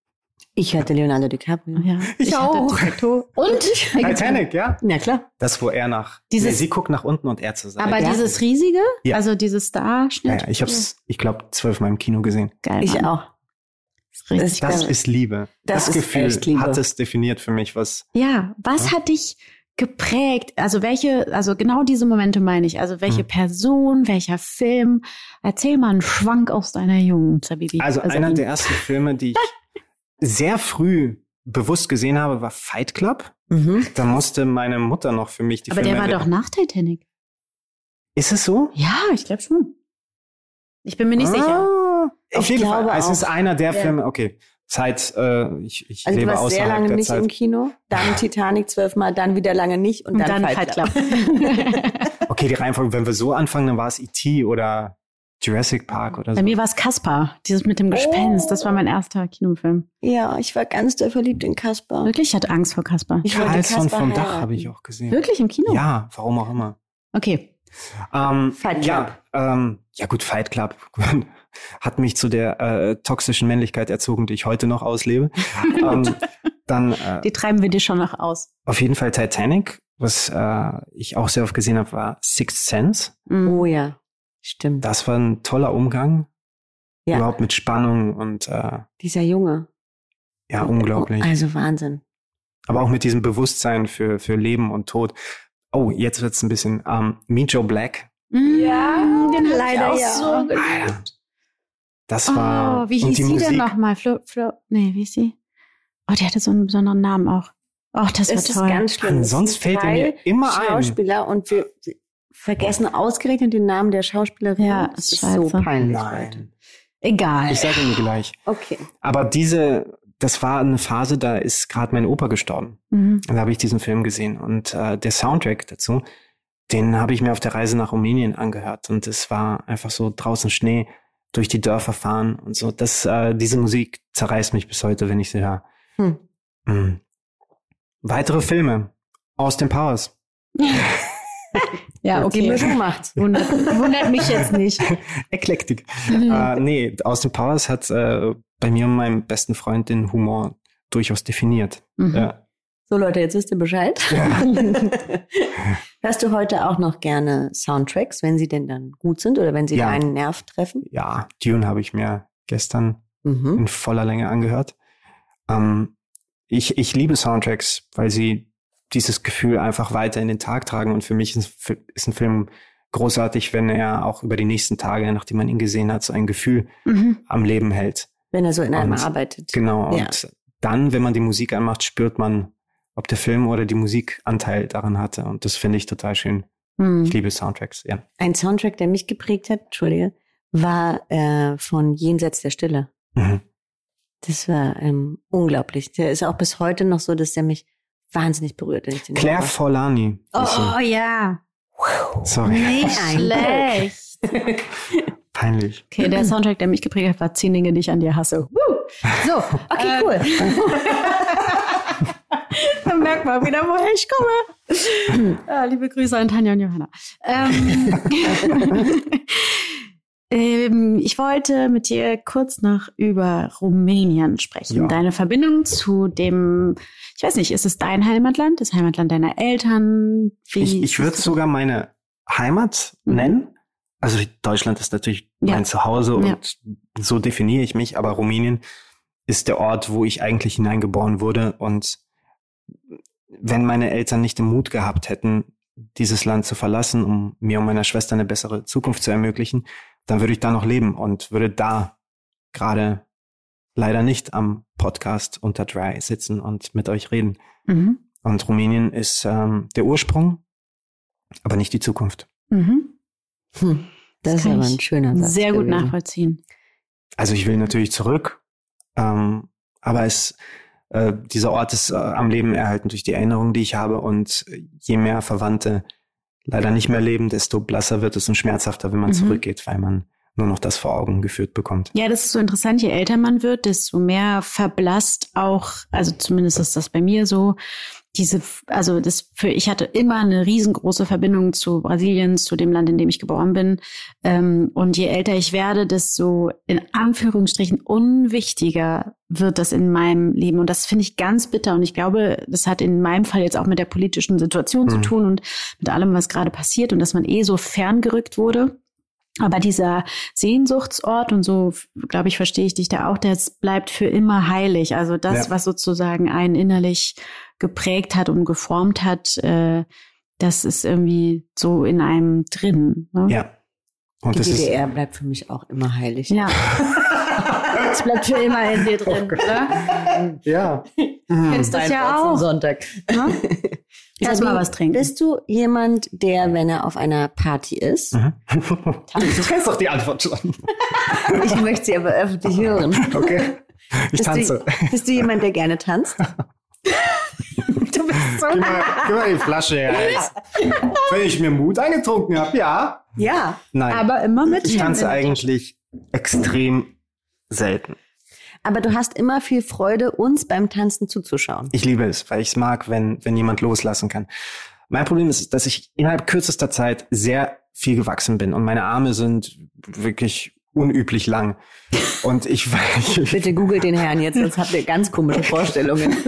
Ich hatte Leonardo DiCaprio. Ja, Ich hatte auch. Und Titanic, ja? Ja, klar. Das, wo er nach. Dieses- nee, sie guckt nach unten und er zur Seite. aber Ja. dieses riesige, Ja. also dieses Starschnitt. ja, ja, ich habe es, ich glaube, zwölfmal im Kino gesehen. Geil. Ich Mann. auch. Das ist richtig Das- ist Liebe. Das Das, ist Gefühl Liebe. hat es definiert für mich, was. Ja, was Ja. hat dich geprägt? Also welche, also genau diese Momente meine ich. Also welche Hm. Person, welcher Film? Erzähl mal einen Schwank aus deiner Jugend, Sabibi. Also einer Sabine. der ersten Filme, die ich [laughs] sehr früh bewusst gesehen habe, war Fight Club. Mhm. Da musste meine Mutter noch für mich die Aber der Filme war doch nach Titanic. Ist es so? Ja, ich glaube schon. Ich bin mir nicht sicher. Ah, Auf Ich jeden Fall. glaube Es ist auch. einer der Ja. Filme, okay. Zeit, äh, ich, ich Also du lebe warst sehr außerhalb lange der nicht Zeit. im Kino, dann [laughs] Titanic zwölfmal, dann wieder lange nicht und, Und dann, dann Fight Fight Club. Club. [laughs] Okay, die Reihenfolge, wenn wir so anfangen, dann war es E.T. oder Jurassic Park oder so. Bei mir war es Kaspar, dieses mit dem Gespenst. Das war mein erster Kinofilm. Ja, ich war ganz doll verliebt in Kaspar. Wirklich, ich hatte Angst vor Kaspar. Ich wollte Carlson Kaspar vom Dach heiraten. habe ich auch gesehen. Wirklich im Kino? Ja, warum auch immer. Okay. Ähm, Fight Ja, ähm, ja gut, Fight Club [laughs] hat mich zu der äh, toxischen Männlichkeit erzogen, die ich heute noch auslebe. [laughs] ähm, dann äh, Die treiben wir dir schon noch aus. auf jeden Fall Titanic, was äh, ich auch sehr oft gesehen habe, war Sixth Sense. Mhm. Oh ja, stimmt. Das war ein toller Umgang, Ja, überhaupt mit Spannung und äh, dieser Junge. ja, unglaublich. Also Wahnsinn. Aber auch mit diesem Bewusstsein für, für Leben und Tod. Oh, jetzt wird's ein bisschen ähm, Meet Joe Black. Ja, den leider auch ja. so Alter, das war Oh, wie hieß sie denn nochmal? Flo, Flo, nee, wie hieß sie? Oh, die hatte so einen besonderen Namen auch. Oh, das war Es ist toll. ganz schlimm. Mann, Es sonst sind fällt er mir immer ein. Schauspieler und wir vergessen ausgerechnet den Namen der Schauspielerin. Ja, das ist ist so scheiße. peinlich. Nein. Egal. Ich sage Ihnen gleich. Okay. Aber diese, das war eine Phase, da ist gerade mein Opa gestorben. Mhm. Und da habe ich diesen Film gesehen. Und äh, der Soundtrack dazu, den habe ich mir auf der Reise nach Rumänien angehört. Und es war einfach so draußen Schnee, durch die Dörfer fahren und so. Das, äh, diese Musik zerreißt mich bis heute, wenn ich sie höre. Hm. Mhm. Weitere Filme. Austin Powers. [laughs] Ja, Die okay. Mischung macht's. Wundert, wundert mich jetzt nicht. [laughs] Eklektik. Mhm. äh, nee, Austin Powers hat äh, bei mir und meinem besten Freund den Humor durchaus definiert. Mhm. Ja. So Leute, jetzt wisst ihr Bescheid. [laughs] Hörst du heute auch noch gerne Soundtracks, wenn sie denn dann gut sind oder wenn sie Ja. deinen Nerv treffen? ja, Dune habe ich mir gestern Mhm. in voller Länge angehört. Ähm, ich, ich liebe Soundtracks, weil sie dieses Gefühl einfach weiter in den Tag tragen. Und für mich ist, ist ein Film großartig, wenn er auch über die nächsten Tage, nachdem man ihn gesehen hat, so ein Gefühl Mhm. am Leben hält. Wenn er so in einem Und- arbeitet. Genau. Ja. Und dann, wenn man die Musik anmacht, spürt man, ob der Film oder die Musik Anteil daran hatte. Und das finde ich total schön. Mhm. Ich liebe Soundtracks, ja. Ein Soundtrack, der mich geprägt hat, Entschuldige, war äh, von Jenseits der Stille. Mhm. Das war ähm, unglaublich. Der ist auch bis heute noch so, dass der mich wahnsinnig berührt, wenn ich den Claire. Forlani. Oh sie. ja. Sorry, [laughs] Nicht schlecht. [laughs] peinlich. Okay, der Soundtrack, der mich geprägt hat, war Zehn Dinge, die ich an dir hasse. Woo! So, Okay, äh, cool. [laughs] Dann merkt mal wieder, woher ich komme. ah, liebe Grüße an Tanja und Johanna. Ähm, ähm, ich wollte mit dir kurz noch über Rumänien sprechen. Ja. Deine Verbindung zu dem, ich weiß nicht, ist es dein Heimatland, das Heimatland deiner Eltern? Wie Ich, ich würde es sogar meine Heimat Mhm. nennen. Also Deutschland ist natürlich Ja. mein Zuhause Ja. und so definiere ich mich, aber Rumänien ist der Ort, wo ich eigentlich hineingeboren wurde. Und wenn meine Eltern nicht den Mut gehabt hätten, dieses Land zu verlassen, um mir und meiner Schwester eine bessere Zukunft zu ermöglichen, dann würde ich da noch leben und würde da gerade leider nicht am Podcast unter Dry sitzen und mit euch reden. Mhm. Und Rumänien ist ähm, der Ursprung, aber nicht die Zukunft. Mhm. Hm, das, Das ist aber ein schöner Satz. Sehr gut gewesen. nachvollziehen. Also ich will natürlich zurück, ähm, aber es, äh, dieser Ort ist äh, am Leben erhalten durch die Erinnerungen, die ich habe. Und je mehr Verwandte leider nicht mehr leben, desto blasser wird es und schmerzhafter, wenn man Mhm. zurückgeht, weil man nur noch das vor Augen geführt bekommt. Ja, das ist so interessant. Je älter man wird, desto mehr verblasst auch, also zumindest ist das bei mir so, diese, also das für, ich hatte immer eine riesengroße Verbindung zu Brasilien, zu dem Land, in dem ich geboren bin. Ähm, und je älter ich werde, desto in Anführungsstrichen unwichtiger wird das in meinem Leben. Und das finde ich ganz bitter. Und ich glaube, das hat in meinem Fall jetzt auch mit der politischen Situation zu Mhm. tun und mit allem, was gerade passiert und dass man eh so ferngerückt wurde. Aber dieser Sehnsuchtsort und so, glaube ich, verstehe ich dich da auch, das bleibt für immer heilig. Also das, Ja. was sozusagen einen innerlich geprägt hat und geformt hat, äh, das ist irgendwie so in einem drin. Ne? Ja. Und Die das ist, DDR bleibt für mich auch immer heilig. Ja. [laughs] Es bleibt für immer in dir drin, Oh ne? ja. Kennst das ja auch. Sonntag. Ne? [laughs] Erst mal was trinken. Bist du jemand, der, wenn er auf einer Party ist, Mhm. Du [laughs] kennst doch die Antwort schon. [laughs] ich möchte sie aber öffentlich hören. Okay. Ich Bist tanze. Du, bist du jemand, der gerne tanzt? [laughs] Du bist so Gib mal, gib mal die Flasche her. Wenn ich mir Mut eingetrunken habe, ja. Ja. Nein. aber immer mit. ich tanze eigentlich extrem selten. Aber du hast immer viel Freude, uns beim Tanzen zuzuschauen. Ich liebe es, weil ich es mag, wenn, wenn jemand loslassen kann. Mein Problem ist, dass ich innerhalb kürzester Zeit sehr viel gewachsen bin und meine Arme sind wirklich unüblich lang. Und ich, ich [laughs] Bitte googelt den Herrn jetzt, sonst habt ihr ganz komische Vorstellungen. [laughs]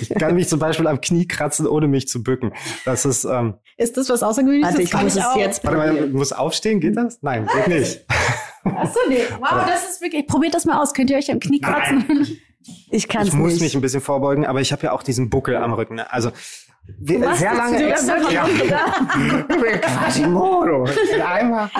Ich kann mich zum Beispiel am Knie kratzen, ohne mich zu bücken. Das ist, ähm, Ist das was Außergewöhnliches? Warte, ich kann muss es auch. jetzt warte mal, du musst aufstehen, geht das? Nein, geht nicht. [laughs] Achso, nee. Wow, das ist wirklich. Probiert das mal aus. Könnt ihr euch am Knie kratzen? [laughs] Ich kann Ich es muss nicht. mich ein bisschen vorbeugen, aber ich habe ja auch diesen Buckel am Rücken. Ne? Also wir, sehr lange einfach ja. Ich Quasimodo. Ich einmal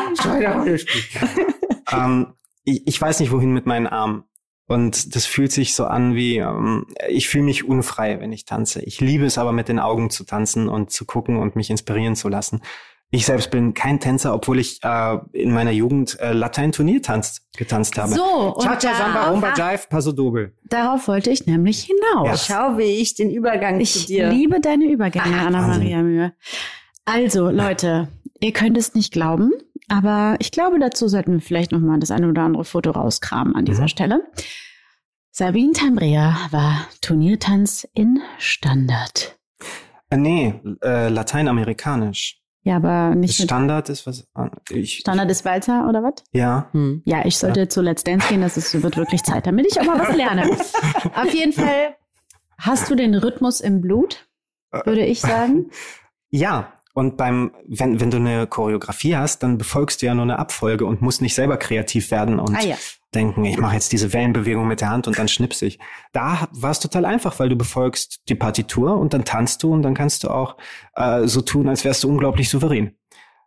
ähm, ich, ich weiß nicht, wohin mit meinen Armen. Und das fühlt sich so an wie, ähm, ich fühle mich unfrei, wenn ich tanze. Ich liebe es aber mit den Augen zu tanzen und zu gucken und mich inspirieren zu lassen. Ich selbst bin kein Tänzer, obwohl ich äh, in meiner Jugend äh, Latein-Turniertanz getanzt habe. So, und Cha-Cha, Samba, Rumba, Jive, Paso Doble. Darauf wollte ich nämlich hinaus. Schau, wie ich den Übergang Ich zu dir. liebe deine Übergänge, Anna-Maria Mühe. Also, Leute, ihr könnt es nicht glauben, aber ich glaube, dazu sollten wir vielleicht noch mal das eine oder andere Foto rauskramen an dieser Mhm. Stelle. Sabine Tambrea war Turniertanz in Standard. Äh, nee, äh, lateinamerikanisch. Ja, aber nicht mit Standard ist was. Ich, Standard ist Walzer oder was? Ja. Hm. Ja, ich sollte zu Let's Dance gehen, das ist, wird wirklich Zeit, damit ich auch mal was lerne. [laughs] Auf jeden Fall hast du den Rhythmus im Blut, würde ich sagen. [laughs] Ja. Und beim, wenn, wenn du eine Choreografie hast, dann befolgst du ja nur eine Abfolge und musst nicht selber kreativ werden und Ah ja. Denken, ich mache jetzt diese Wellenbewegung mit der Hand und dann schnips ich. Da war es total einfach, weil du befolgst die Partitur und dann tanzt du und dann kannst du auch äh, so tun, als wärst du unglaublich souverän.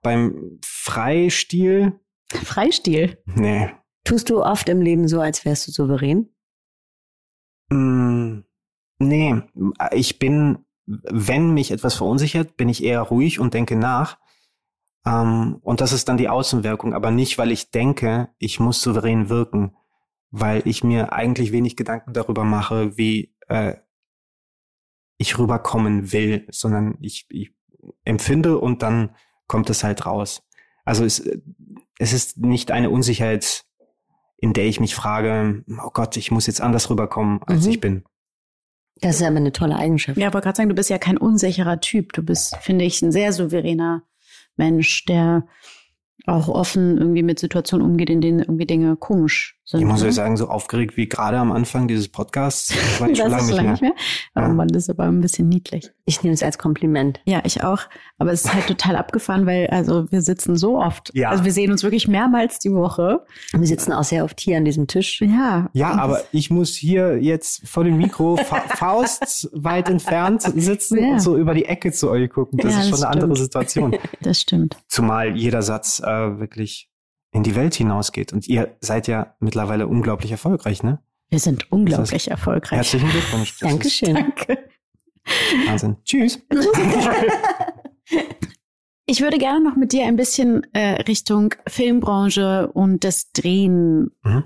Beim Freistil, Freistil. nee. Tust du oft im Leben so, als wärst du souverän? Mm, nee, ich bin, wenn mich etwas verunsichert, bin ich eher ruhig und denke nach. Ähm, und das ist dann die Außenwirkung, aber nicht, weil ich denke, ich muss souverän wirken, weil ich mir eigentlich wenig Gedanken darüber mache, wie äh, ich rüberkommen will, sondern ich, ich empfinde und dann kommt es halt raus. Also es, es ist nicht eine Unsicherheit, in der ich mich frage, oh Gott, ich muss jetzt anders rüberkommen, als Mhm. ich bin. Das ist aber eine tolle Eigenschaft. Ja, aber gerade sagen, du bist ja kein unsicherer Typ. Du bist, finde ich, ein sehr souveräner Mensch, der auch offen irgendwie mit Situationen umgeht, in denen irgendwie Dinge komisch sind. Ich muss euch sagen, so aufgeregt wie gerade am Anfang dieses Podcasts war ich [laughs] das schon lange ist nicht mehr. nicht mehr. Oh Ja. Mann, das ist aber ein bisschen niedlich. Ich nehme es als Kompliment. Ja, ich auch. Aber es ist halt total abgefahren, weil also wir sitzen so oft. Ja. Also wir sehen uns wirklich mehrmals die Woche. Wir sitzen auch sehr oft hier an diesem Tisch. Ja. Ja, Und aber ich muss hier jetzt vor dem Mikro fa [laughs] Faust weit entfernt sitzen Ja. und so über die Ecke zu euch gucken. Das Ja, ist schon das eine andere stimmt. Situation. Das stimmt. Zumal jeder Satz äh, wirklich in die Welt hinausgeht. Und ihr seid ja mittlerweile unglaublich erfolgreich, ne? Wir sind unglaublich erfolgreich. Herzlichen Glückwunsch. Das Dankeschön. Danke. Wahnsinn. Tschüss. [laughs] Ich würde gerne noch mit dir ein bisschen äh, Richtung Filmbranche und das Drehen Mhm.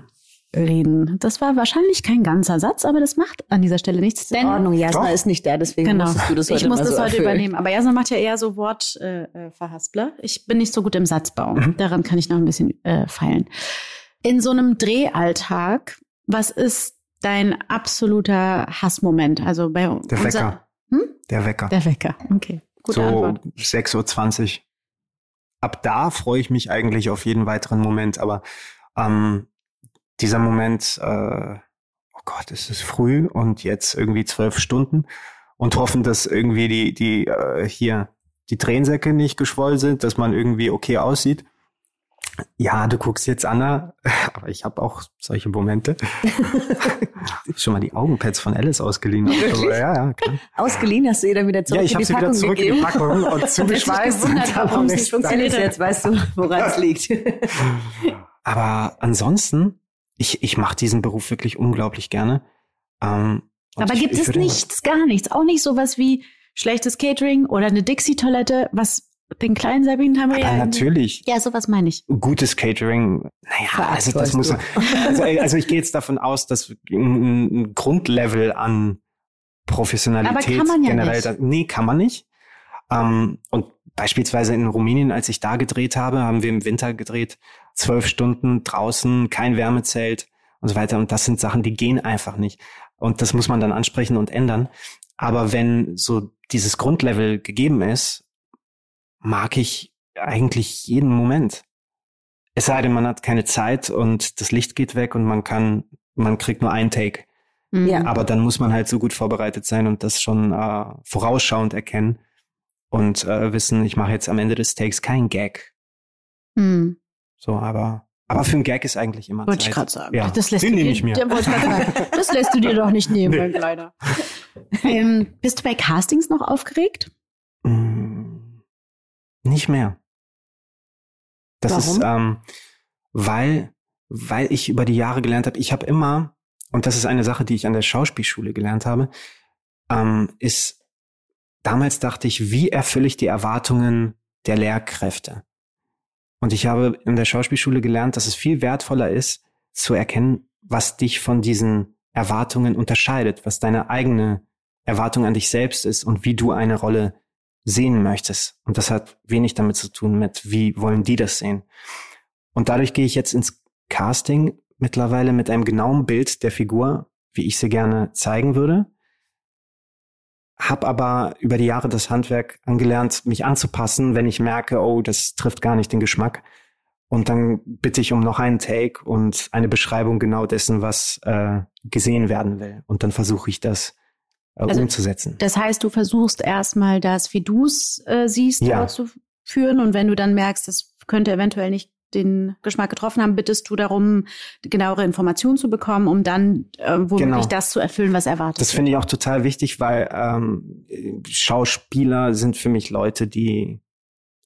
Reden. Das war wahrscheinlich kein ganzer Satz, aber das macht an dieser Stelle nichts. In Ordnung, Jasna Doch. ist nicht da, deswegen Genau. musstest du das heute ich muss das so heute erfüllen. übernehmen. Aber Jasna macht ja eher so Wortverhaspler. Äh, Verhaspler. ich bin nicht so gut im Satzbau. Mhm. Daran kann ich noch ein bisschen äh, feilen. In so einem Drehalltag, was ist dein absoluter Hassmoment? Also bei Der Wecker. Hm? Der Wecker. Der Wecker. Okay. Gute so Antwort. 6.20 Uhr. Ab da freue ich mich eigentlich auf jeden weiteren Moment, aber ähm, dieser Moment, äh, oh Gott, es ist früh und jetzt irgendwie zwölf Stunden und hoffen, dass irgendwie die, die äh, hier die Tränensäcke nicht geschwollen sind, dass man irgendwie okay aussieht. Ja, du guckst jetzt Anna, [laughs] aber ich habe auch solche Momente. [laughs] Schon mal die Augenpads von Alice ausgeliehen. Aber, ja, ja, klar. Ausgeliehen hast du ihr dann wieder zurück ja, ich in die sie wieder Packung zurück in die gegeben. Packung und [laughs] zugeschweißt. gewundert, und dann warum es nicht funktioniert. Jetzt weißt du, woran es liegt. Aber ansonsten, ich, ich mache diesen Beruf wirklich unglaublich gerne. Ähm, Aber ich- gibt ich es nichts, gar nichts. Auch nicht sowas wie schlechtes Catering oder eine Dixie-Toilette, was den kleinen Sabinen haben wir ja. natürlich. Ja, sowas meine ich. Gutes Catering, naja, also das muss man, also, also ich gehe jetzt davon aus, dass ein, ein Grundlevel an Professionalität Aber kann man ja generell, nicht. Da, nee, kann man nicht. Ähm, und beispielsweise in Rumänien, als ich da gedreht habe, haben wir im Winter gedreht, zwölf Stunden draußen, kein Wärmezelt und so weiter. Und das sind Sachen, die gehen einfach nicht. Und das muss man dann ansprechen und ändern. Aber wenn so dieses Grundlevel gegeben ist, mag ich eigentlich jeden Moment. Es sei denn, man hat keine Zeit und das Licht geht weg und man kann, man kriegt nur einen Take. Mhm. Ja. Aber dann muss man halt so gut vorbereitet sein und das schon äh, vorausschauend erkennen und äh, wissen, ich mache jetzt am Ende des Takes keinen Gag. Mhm. So, aber aber für einen Gag ist eigentlich immer Wollte Zeit. ich gerade sagen. Ja, das lässt den du nehme dir, ich mir. sagen. Das lässt du dir doch nicht nehmen, Nee. Kleiner. ähm, bist du bei Castings noch aufgeregt? Mm, Nicht mehr. Das Warum? ist, ähm, weil, weil ich über die Jahre gelernt habe, ich habe immer, und das ist eine Sache, die ich an der Schauspielschule gelernt habe, ähm, ist, damals dachte ich, wie erfülle ich die Erwartungen der Lehrkräfte? Und ich habe in der Schauspielschule gelernt, dass es viel wertvoller ist, zu erkennen, was dich von diesen Erwartungen unterscheidet, was deine eigene Erwartung an dich selbst ist und wie du eine Rolle sehen möchtest. Und das hat wenig damit zu tun mit, wie wollen die das sehen. Und dadurch gehe ich jetzt ins Casting mittlerweile mit einem genauen Bild der Figur, wie ich sie gerne zeigen würde. Hab aber über die Jahre das Handwerk angelernt, mich anzupassen, wenn ich merke, oh, das trifft gar nicht den Geschmack. Und dann bitte ich um noch einen Take und eine Beschreibung genau dessen, was äh, gesehen werden will. Und dann versuche ich das äh, Also, umzusetzen. Das heißt, du versuchst erstmal das, wie du es äh, siehst, Ja. fortzuführen. Und wenn du dann merkst, das könnte eventuell nicht den Geschmack getroffen haben, bittest du darum, genauere Informationen zu bekommen, um dann äh, womöglich Genau. das zu erfüllen, was erwartet Das finde ich auch total wichtig, weil ähm, Schauspieler sind für mich Leute, die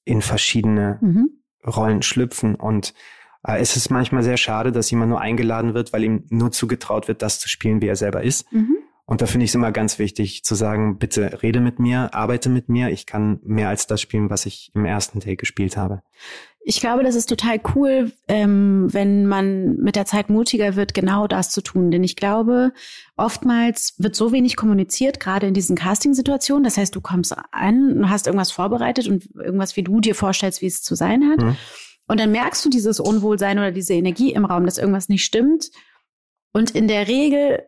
in verschiedene Mhm. Rollen schlüpfen. Und äh, es ist manchmal sehr schade, dass jemand nur eingeladen wird, weil ihm nur zugetraut wird, das zu spielen, wie er selber ist. Mhm. Und da finde ich es immer ganz wichtig zu sagen, bitte rede mit mir, arbeite mit mir. Ich kann mehr als das spielen, was ich im ersten Take gespielt habe. Ich glaube, das ist total cool, ähm, wenn man mit der Zeit mutiger wird, genau das zu tun. Denn ich glaube, oftmals wird so wenig kommuniziert, gerade in diesen Casting-Situationen. Das heißt, du kommst an und hast irgendwas vorbereitet und irgendwas, wie du dir vorstellst, wie es zu sein hat. Mhm. Und dann merkst du dieses Unwohlsein oder diese Energie im Raum, dass irgendwas nicht stimmt. Und in der Regel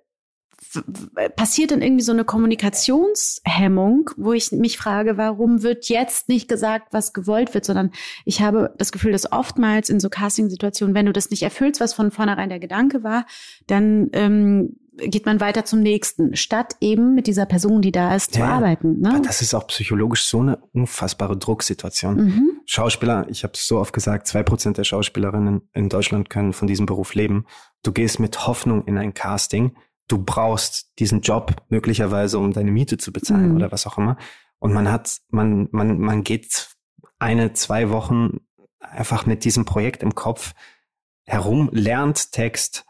passiert dann irgendwie so eine Kommunikationshemmung, wo ich mich frage, warum wird jetzt nicht gesagt, was gewollt wird, sondern ich habe das Gefühl, dass oftmals in so Casting-Situationen, wenn du das nicht erfüllst, was von vornherein der Gedanke war, dann ähm, geht man weiter zum nächsten, statt eben mit dieser Person, die da ist, ja, zu arbeiten. Ne? Das ist auch psychologisch so eine unfassbare Drucksituation. Mhm. Schauspieler, ich habe es so oft gesagt, zwei Prozent der Schauspielerinnen in Deutschland können von diesem Beruf leben. Du gehst mit Hoffnung in ein Casting du brauchst diesen Job möglicherweise, um deine Miete zu bezahlen mhm. oder was auch immer. Und man hat, man, man, man geht eine, zwei Wochen einfach mit diesem Projekt im Kopf herum, lernt Text,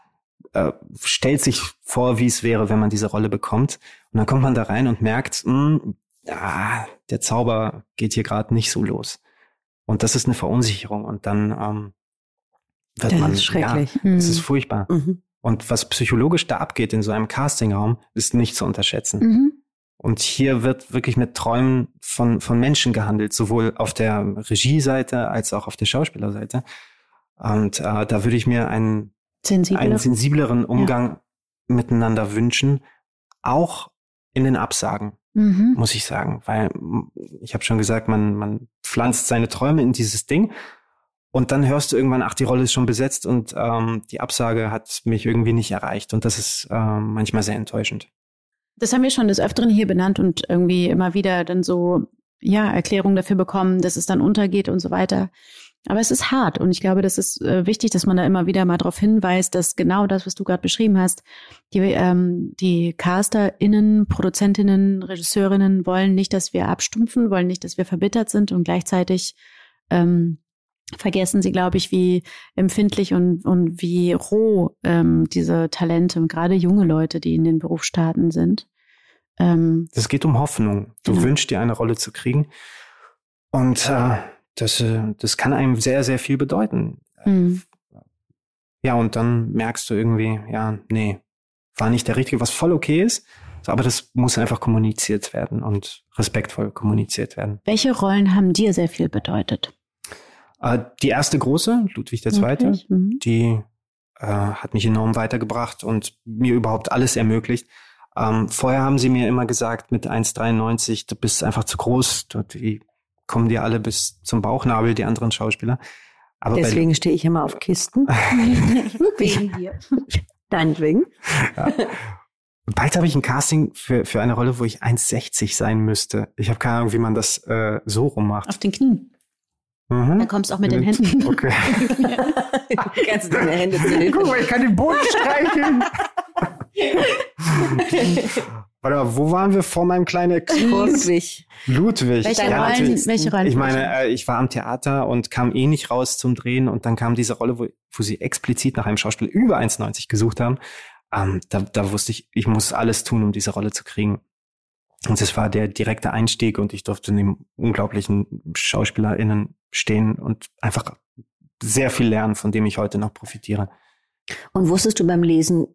äh, stellt sich vor, wie es wäre, wenn man diese Rolle bekommt. Und dann kommt man da rein und merkt, mh, hm, ah, der Zauber geht hier gerade nicht so los. Und das ist eine Verunsicherung. Und dann ähm, wird das man, ist schrecklich. ja, mhm. es ist furchtbar. Mhm. Und was psychologisch da abgeht in so einem Castingraum, ist nicht zu unterschätzen. Mhm. Und hier wird wirklich mit Träumen von, von Menschen gehandelt, sowohl auf der Regieseite als auch auf der Schauspielerseite. Und äh, da würde ich mir einen, Sensibler. einen sensibleren Umgang ja. miteinander wünschen, auch in den Absagen, mhm. muss ich sagen. Weil ich habe schon gesagt, man, man pflanzt seine Träume in dieses Ding und dann hörst du irgendwann, ach, die Rolle ist schon besetzt und ähm, die Absage hat mich irgendwie nicht erreicht. Und das ist ähm, manchmal sehr enttäuschend. Das haben wir schon des Öfteren hier benannt und irgendwie immer wieder dann so, ja, Erklärungen dafür bekommen, dass es dann untergeht und so weiter. Aber es ist hart und ich glaube, das ist äh, wichtig, dass man da immer wieder mal darauf hinweist, dass genau das, was du gerade beschrieben hast, die, ähm, die CasterInnen, Produzentinnen, Regisseurinnen wollen nicht, dass wir abstumpfen, wollen nicht, dass wir verbittert sind und gleichzeitig ähm, vergessen sie, glaube ich, wie empfindlich und, und wie roh ähm, diese Talente, gerade junge Leute, die in den Beruf starten, sind. Ähm, es geht um Hoffnung. Du genau. wünschst dir eine Rolle zu kriegen. Und äh, das, äh, das kann einem sehr, sehr viel bedeuten. Mhm. Ja, und dann merkst du irgendwie, ja, nee, war nicht der richtige, was voll okay ist. Aber das muss einfach kommuniziert werden und respektvoll kommuniziert werden. Welche Rollen haben dir sehr viel bedeutet? Äh, die erste große, Ludwig II., okay. mhm. die äh, hat mich enorm weitergebracht und mir überhaupt alles ermöglicht. Ähm, vorher haben sie mir immer gesagt, mit 1,93, du bist einfach zu groß, die kommen dir alle bis zum Bauchnabel, die anderen Schauspieler. Aber Deswegen stehe ich immer auf Kisten. [laughs] Wegen dir. [laughs] Deinetwegen. Ja. Bald habe ich ein Casting für, für eine Rolle, wo ich 1,60 sein müsste. Ich habe keine Ahnung, wie man das äh, so rummacht. Auf den Knien. Mhm. Dann kommst du auch mit den Händen. Okay. [laughs] Kannst du deine Hände zu Guck mal, ich kann den Boden streicheln. [laughs] Warte mal, wo waren wir vor meinem kleinen Exkurs? Ludwig. Ludwig. Welche ja, Rollen? Welche Rollen? Ich meine, äh, ich war am Theater und kam eh nicht raus zum Drehen und dann kam diese Rolle, wo, wo sie explizit nach einem Schauspieler über 1,90 gesucht haben. Ähm, da, da wusste ich, ich muss alles tun, um diese Rolle zu kriegen. Und es war der direkte Einstieg und ich durfte neben unglaublichen SchauspielerInnen stehen und einfach sehr viel lernen, von dem ich heute noch profitiere. Und wusstest du beim Lesen,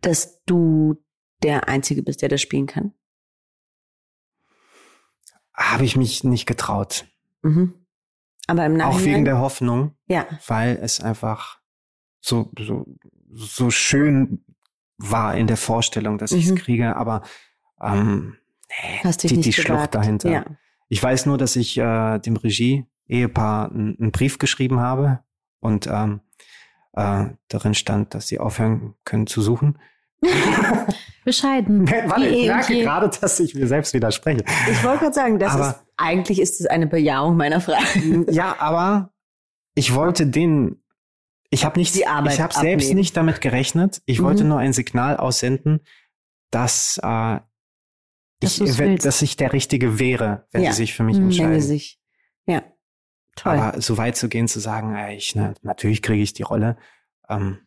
dass du der Einzige bist, der das spielen kann? Habe ich mich nicht getraut. Mhm. Aber im Nachhinein. Auch wegen der Hoffnung. Ja. Weil es einfach so, so, so schön war in der Vorstellung, dass mhm. ich es kriege. Aber ähm, nee, Hast die, die Schlucht dahinter. Ja. Ich weiß nur, dass ich äh, dem Regie Ehepaar einen Brief geschrieben habe und ähm, äh, darin stand, dass sie aufhören können zu suchen. [laughs] Bescheiden. [laughs] Warte, ich merke gerade, dass ich mir selbst widerspreche. Ich wollte gerade sagen, das aber, ist, eigentlich ist es eine Bejahung meiner Frage. Ja, aber ich wollte den, ich habe nicht, ich habe selbst nicht damit gerechnet. Ich mhm. wollte nur ein Signal aussenden, dass, äh, dass, ich, dass ich der Richtige wäre, wenn ja. sie sich für mich entscheiden. Wenn sie sich, ja. Toll. Aber so weit zu gehen, zu sagen, ey, ich, ne, natürlich kriege ich die Rolle. Ähm,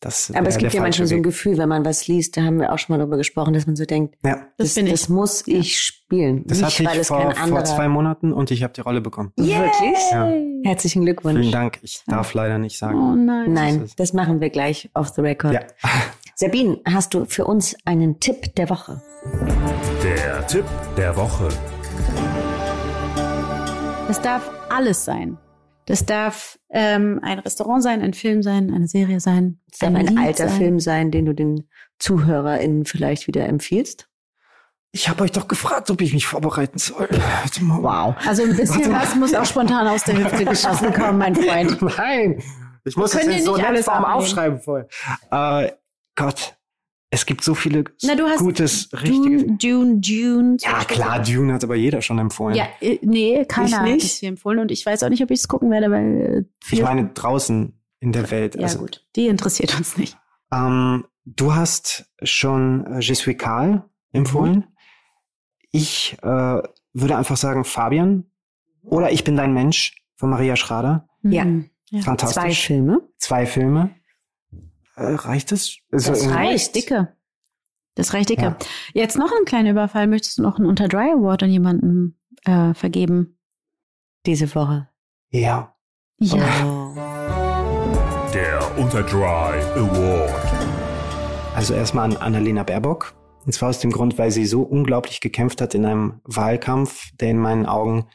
das Aber es gibt ja manchmal Weg. so ein Gefühl, wenn man was liest, da haben wir auch schon mal darüber gesprochen, dass man so denkt, ja. das, das, das muss ich spielen. Das nicht, hatte ich vor, vor, zwei Monaten und ich habe die Rolle bekommen. Yay! Wirklich? Ja. Herzlichen Glückwunsch. Vielen Dank. Ich darf leider nicht sagen. Oh nein. Nein, das, das machen wir gleich off the record. Ja. Sabine, hast du für uns einen Tipp der Woche? Der Tipp der Woche. Es darf alles sein. Das darf ähm, ein Restaurant sein, ein Film sein, eine Serie sein. Es darf ein Lied alter sein. Film sein, den du den ZuhörerInnen vielleicht wieder empfiehlst. Ich habe euch doch gefragt, ob ich mich vorbereiten soll. Wow. Also ein bisschen was muss auch spontan aus der Hüfte geschossen kommen, mein Freund. [laughs] Nein, ich muss das jetzt so nicht nett abnehmen. Aufschreiben vorher. Äh, Gott, es gibt so viele Na, du hast gutes, richtiges. Dune, Dune, Dune. zum Ja, klar, Dune hat aber jeder schon empfohlen. Ja, äh, nee, keiner Ich hat nicht. es hier empfohlen und ich weiß auch nicht, ob ich es gucken werde, weil äh, ich meine, draußen in der Welt. ja also, gut, die interessiert uns nicht. Ähm, du hast schon äh, Je suis Karl empfohlen. Ich äh, würde einfach sagen Fabian oder Ich bin dein Mensch von Maria Schrader. Ja. Mhm. ja. Fantastisch. Zwei Filme. Zwei Filme. Äh, reicht es? Also, Das äh, reicht, dicke. Das reicht dicke. Ja. Jetzt noch ein kleiner Überfall. Möchtest du noch einen Unter Dry Award an jemanden äh, vergeben? Diese Woche. Ja. Ja. Oh. [laughs] Der Unterdry Award. Also erstmal an Annalena Baerbock. Und zwar aus dem Grund, weil sie so unglaublich gekämpft hat in einem Wahlkampf, der in meinen Augen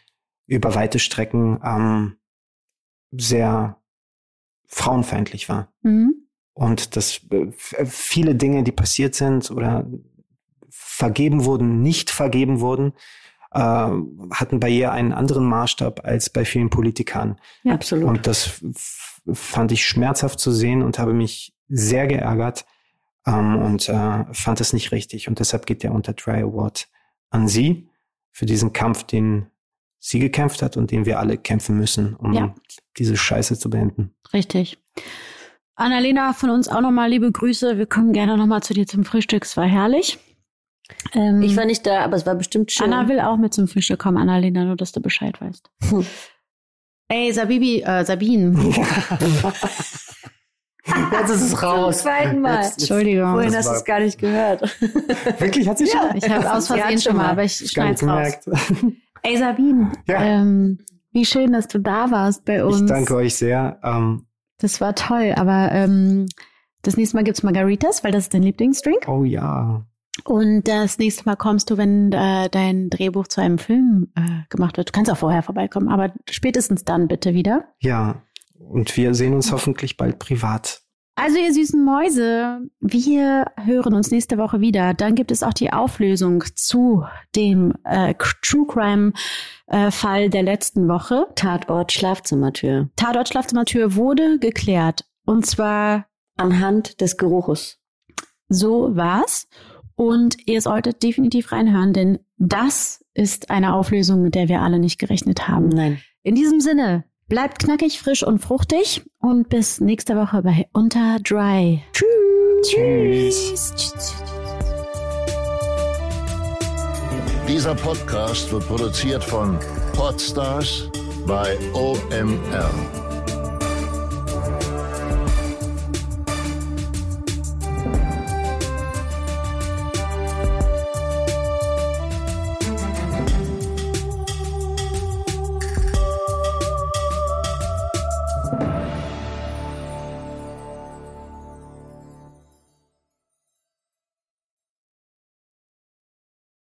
über weite Strecken ähm, sehr frauenfeindlich war. Mhm. Und dass äh, f- viele Dinge, die passiert sind oder vergeben wurden, nicht vergeben wurden, äh, hatten bei ihr einen anderen Maßstab als bei vielen Politikern. Ja. Absolut. Und das fand ich schmerzhaft zu sehen und habe mich sehr geärgert ähm, und äh, fand es nicht richtig. Und deshalb geht der Unter Dry Award an sie für diesen Kampf, den sie gekämpft hat und den wir alle kämpfen müssen, um Ja. diese Scheiße zu beenden. Richtig. Annalena, von uns auch nochmal liebe Grüße. Wir kommen gerne nochmal zu dir zum Frühstück. Es war herrlich. Ähm, Ich war nicht da, aber es war bestimmt schön. Anna will auch mit zum Frühstück kommen, Annalena, nur dass du Bescheid weißt. Hm. [laughs] Ey, Sabibi, äh, Sabine. [laughs] Jetzt ist es Zum zweiten Mal. Jetzt- Entschuldigung. Vorhin Das hast du es gar nicht gehört. [laughs] Wirklich hat sie schon? Ich habe aus Versehen schon mal, aber ich schneid's nicht raus. gemerkt. Ey, Sabine, Ja. ähm, wie schön, dass du da warst bei uns. Ich danke euch sehr. Ähm, Das war toll, aber ähm, das nächste Mal gibt's Margaritas, weil das ist dein Lieblingsdrink. oh ja. Und das nächste Mal kommst du, wenn äh, dein Drehbuch zu einem Film äh, gemacht wird. Du kannst auch vorher vorbeikommen, aber spätestens dann bitte wieder. Ja. Und wir sehen uns hoffentlich bald privat. Also ihr süßen Mäuse, wir hören uns nächste Woche wieder. Dann gibt es auch die Auflösung zu dem äh, True Crime äh, Fall der letzten Woche. Tatort Schlafzimmertür. Tatort Schlafzimmertür wurde geklärt. Und zwar Anhand des Geruches. so war's. Und ihr solltet definitiv reinhören, denn das ist eine Auflösung, mit der wir alle nicht gerechnet haben. Nein. In diesem Sinne, bleibt knackig, frisch und fruchtig und bis nächste Woche bei Unter Dry. Tschüss. Tschüss. Dieser Podcast wird produziert von Podstars bei OMR.